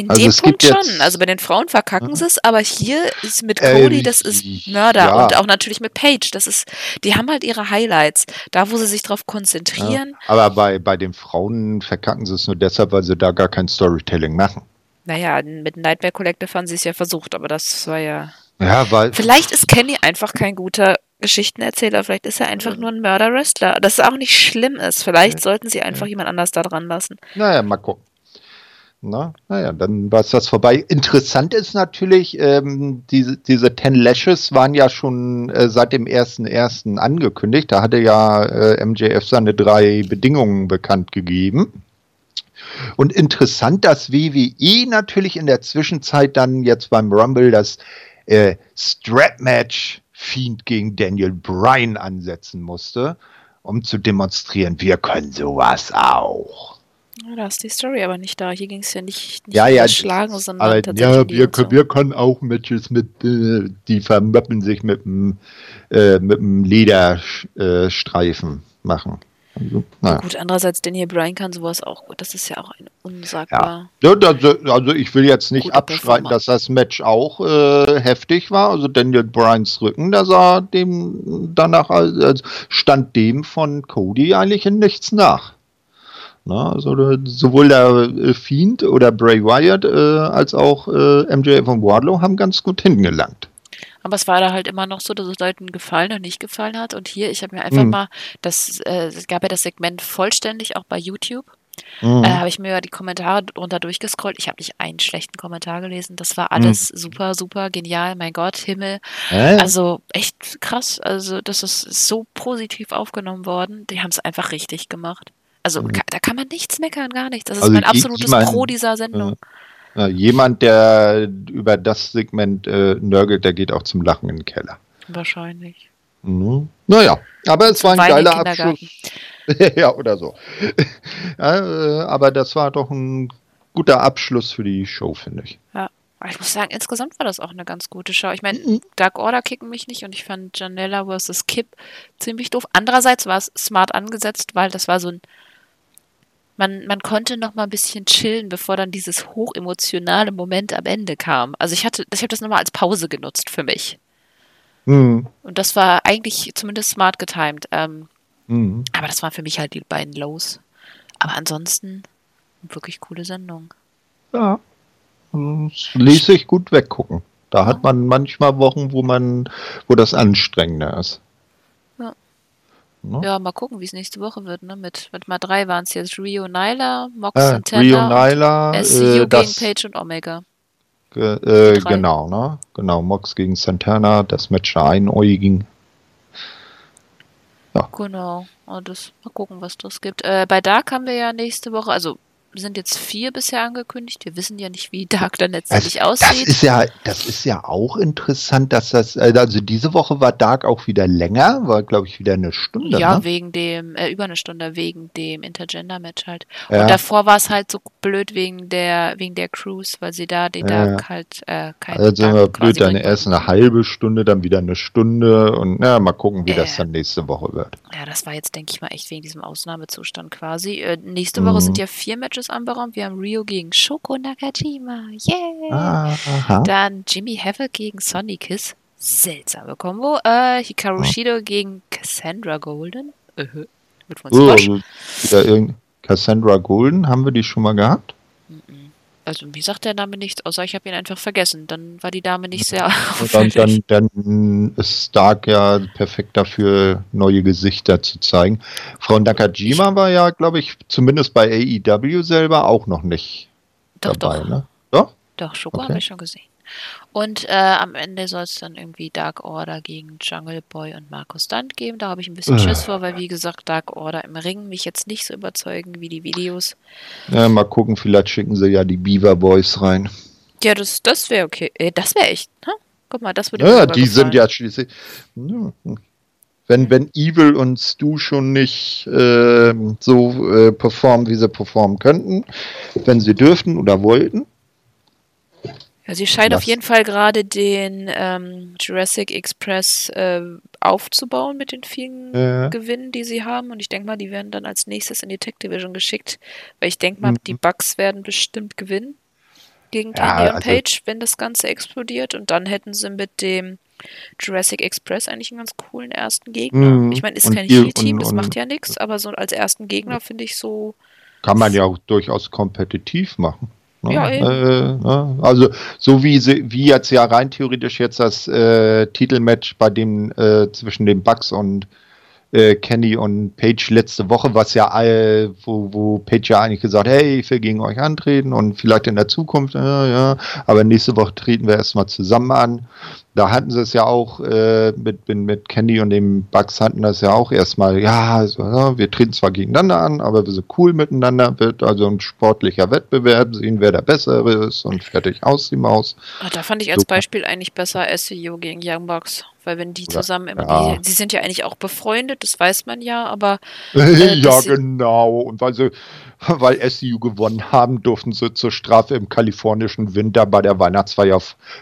In Also dem es Punkt schon. jetzt- Also bei den Frauen verkacken sie es, aber hier ist mit Äh, Cody, das ist Mörder ja. und auch natürlich mit Paige. Das ist, die haben halt ihre Highlights. Da, wo sie sich drauf Ja. konzentrieren. Aber bei, bei den Frauen verkacken sie es nur deshalb, weil sie da gar kein Storytelling machen. Naja, mit Nightmare Collective haben sie es ja versucht, aber das war ja. Ja, weil. Vielleicht ist Kenny einfach kein guter Geschichtenerzähler, vielleicht ist er einfach nur ein Mörder-Wrestler. Das auch nicht schlimm ist. Vielleicht sollten sie einfach jemand anders da dran lassen. Naja, mal gucken. Na, naja, dann war es das vorbei. Interessant ist natürlich, ähm, diese, diese Ten Lashes waren ja schon äh, seit dem 1.1. angekündigt. Da hatte ja äh, MJF seine drei Bedingungen bekannt gegeben. Und interessant, dass WWE natürlich in der Zwischenzeit dann jetzt beim Rumble das äh, Strap-Match Fiend gegen Daniel Bryan ansetzen musste, um zu demonstrieren, wir können sowas auch. Ja, da ist die Story aber nicht da. Hier ging es ja nicht, nicht Ja, ja, Schlagen, sondern Aber tatsächlich ja, wir, und so. können, wir können auch Matches mit, äh, die vermöppen sich mit einem äh, mit Lederstreifen machen. Also, naja. Gut, andererseits, Daniel Bryan kann sowas auch gut. Das ist ja auch ein unsagbar. Ja, das, also ich will jetzt nicht Performer. dass das Match auch äh, heftig war. Also Daniel Bryans Rücken, da sah dem danach, also stand dem von Cody eigentlich in nichts nach. Na, also sowohl der äh, Fiend oder Bray Wyatt äh, als auch äh, MJF und Wardlow haben ganz gut hingelangt. Aber es war da halt immer noch so, dass es Leuten gefallen und nicht gefallen hat. Und hier, ich habe mir einfach Mhm. mal, das, äh, es gab ja das Segment vollständig auch bei YouTube. Mhm. Äh, habe ich mir die Kommentare drunter durchgescrollt. Ich habe nicht einen schlechten Kommentar gelesen. Das war alles super, super genial. Mein Gott, Himmel. Äh, Also echt krass. Also das ist so positiv aufgenommen worden. Die haben es einfach richtig gemacht. Also Mhm. da kann man nichts meckern, gar nichts. Das ist Also mein absolutes die man- Pro dieser Sendung. äh, jemand, der über das Segment äh, nörgelt, der geht auch zum Lachen in den Keller. Wahrscheinlich. Mhm. Naja, aber es war ein im geiler. Abschluss. <laughs> ja, oder so. <laughs> ja, äh, aber das war doch ein guter Abschluss für die Show, finde ich. Aber ich muss sagen, insgesamt war das auch eine ganz gute Show. Ich meine, Mhm. Dark Order kicken mich nicht und ich fand Janella vs. Kip ziemlich doof. Andererseits war es smart angesetzt, weil das war so ein. Man, man konnte noch mal ein bisschen chillen, bevor dann dieses hochemotionale Moment am Ende kam. Also ich hatte, ich habe das nochmal als Pause genutzt für mich. Mhm. Und das war eigentlich zumindest smart getimed. Ähm, Mhm. aber das waren für mich halt die beiden Lows. Aber ansonsten wirklich coole Sendung. Ja, das ließ sich gut weggucken. Da hat man manchmal Wochen, wo man, wo das anstrengender ist. Ja. Ne? Ja, mal gucken, wie es nächste Woche wird. Ne? Mit, mit mal drei waren es jetzt Rio Nyla, Mox Äh, Santana Rio und Nyla, SCU äh, gegen das, Page und Omega. äh, genau, ne? Genau, Mox gegen Santana, das Match der Einäugigen. Genau. Und das, mal gucken, was das gibt. Äh, bei Dark haben wir ja nächste Woche, also sind jetzt vier bisher angekündigt. Wir wissen ja nicht, wie Dark dann letztendlich Das aussieht. ist ja, das ist ja auch interessant, dass das, äh, also diese Woche war Dark auch wieder länger, war glaube ich wieder eine Stunde. ja, ne? wegen dem, äh, über eine Stunde wegen dem Intergender-Match halt. Ja. Und davor war es halt so blöd wegen der, wegen der Cruise, weil sie da den Ja. Dark halt, äh, kein Also Dark quasi blöd, dann erst eine halbe Stunde, dann wieder eine Stunde und na, mal gucken, wie das Äh. dann nächste Woche wird. Ja, das war jetzt, denke ich mal, echt wegen diesem Ausnahmezustand quasi. Äh, nächste Woche Mhm. sind ja vier Matches anberaumt. Wir haben Rio gegen Shoko Nakajima. Ah, aha. Dann Jimmy Havoc gegen Sonny Kiss. Seltsame Kombo. Äh, Hikaru Shido gegen Cassandra Golden. Äh, mit uns oh, also wieder irgend Cassandra Golden, haben wir die schon mal gehabt? Also mir sagt der Name nichts, außer ich habe ihn einfach vergessen. Dann war die Dame nicht sehr dann, dann, dann ist Stark ja perfekt dafür, neue Gesichter zu zeigen. Frau Nakajima war ja, glaube ich, zumindest bei AEW selber auch noch nicht doch, dabei. Doch, ne? Doch? Doch, Schoko okay. habe ich schon gesehen. Und äh, am Ende soll es dann irgendwie Dark Order gegen Jungle Boy und Markus Stunt geben. Da habe ich ein bisschen äh. Schiss vor, weil wie gesagt, Dark Order im Ring mich jetzt nicht so überzeugen wie die Videos. Ja, mal gucken, vielleicht schicken sie ja die Beaver Boys rein. Ja, das, das wäre okay. Äh, das wäre echt, ne? Guck mal, das würde Ja, die gefallen. sind ja schließlich. Ja. Wenn, wenn Evil und Stu schon nicht äh, so äh, performen, wie sie performen könnten, wenn sie dürften oder wollten, ja, sie scheint auf jeden Fall gerade den ähm, Jurassic Express äh, aufzubauen mit den vielen ja. Gewinnen, die sie haben. Und ich denke mal, die werden dann als nächstes in die Tech Division geschickt. Weil ich denke mal, mhm. die Bugs werden bestimmt gewinnen gegen ja, und also Page, wenn das Ganze explodiert. Und dann hätten sie mit dem Jurassic Express eigentlich einen ganz coolen ersten Gegner. Mhm. Ich meine, ist kein Heal-Team, das macht ja nichts, aber so als ersten Gegner finde ich so. Kann man ja auch durchaus kompetitiv machen. Ne? Ja, äh, ne? Also so wie sie, wie jetzt ja rein theoretisch jetzt das äh, Titelmatch bei dem äh, zwischen den Bucks und äh, Kenny und Page letzte Woche, was ja all, wo, wo Page ja eigentlich gesagt, hey, ich will gegen euch antreten und vielleicht in der Zukunft, ja, ja, aber nächste Woche treten wir erstmal zusammen an. Da hatten sie es ja auch äh, mit, mit, Candy und dem Bugs hatten das ja auch erstmal, ja, ja, wir treten zwar gegeneinander an, aber wir sind cool miteinander, wird also ein sportlicher Wettbewerb, sehen, wer der Bessere ist und fertig aus die Maus. Ach, da fand ich als so. Beispiel eigentlich besser SEO gegen Young Bucks. Weil wenn die zusammen immer, ja. die, sie sind ja eigentlich auch befreundet, das weiß man ja, aber. <laughs> Äh, ja, genau. Und weil sie, <laughs> weil SCU gewonnen haben, durften sie zur Strafe im kalifornischen Winter bei der Weihnachtsfeier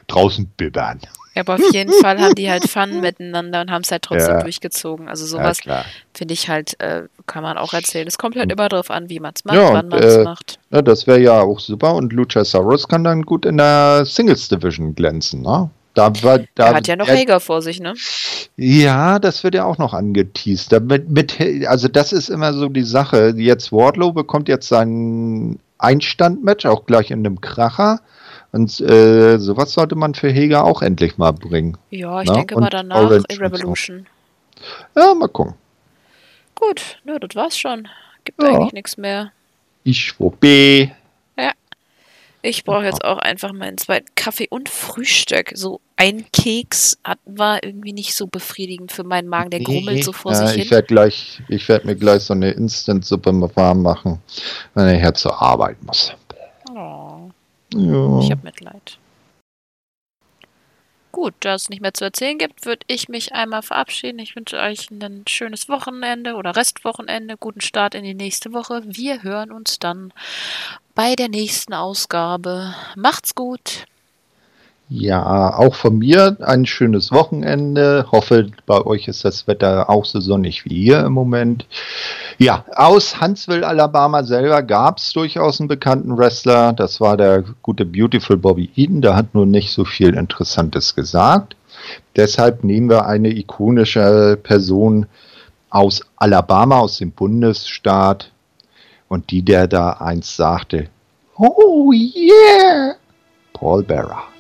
draußen bibbern. Ja, aber auf jeden Fall haben die halt Fun <laughs> miteinander und haben es halt trotzdem ja. durchgezogen. Also sowas ja, finde ich halt, äh, kann man auch erzählen. Es kommt halt immer darauf an, wie man es macht, ja, wann man es äh, macht. Ja, das wäre ja auch super und Luchasaurus kann dann gut in der Singles Division glänzen, ne? Da da, er hat ja noch Hager vor sich, ne? Ja, das wird ja auch noch angeteased. Damit, mit, also das ist immer so die Sache. Jetzt Wardlow bekommt jetzt sein Einstandmatch, auch gleich in einem Kracher. Und äh, sowas sollte man für Heger auch endlich mal bringen. Ja, ich? Ne? denke Und mal danach Orange in Revolution. So. Ja, mal gucken. Gut, ne, das war's schon. Gibt ja. eigentlich nichts mehr. Ich B. Ja. Ich brauche jetzt auch einfach meinen zweiten Kaffee und Frühstück. So ein Keks hat, war irgendwie nicht so befriedigend für meinen Magen. Der grummelt so vor ja, sich ich hin. Werd gleich, ich werde mir gleich so eine Instant-Suppe warm machen, wenn ich jetzt zur Arbeit muss. Ja. Ich habe Mitleid. Gut, da es nicht mehr zu erzählen gibt, würde ich mich einmal verabschieden. Ich wünsche euch ein schönes Wochenende oder Restwochenende, guten Start in die nächste Woche. Wir hören uns dann bei der nächsten Ausgabe. Macht's gut. Ja, auch von mir ein schönes Wochenende. Hoffe, bei euch ist das Wetter auch so sonnig wie hier im Moment. Ja, aus Huntsville, Alabama selber gab es durchaus einen bekannten Wrestler. Das war der gute Beautiful Bobby Eaton. Der hat nur nicht so viel Interessantes gesagt. Deshalb nehmen wir eine ikonische Person aus Alabama, aus dem Bundesstaat. Und die, der da einst sagte, Oh yeah, Paul Bearer.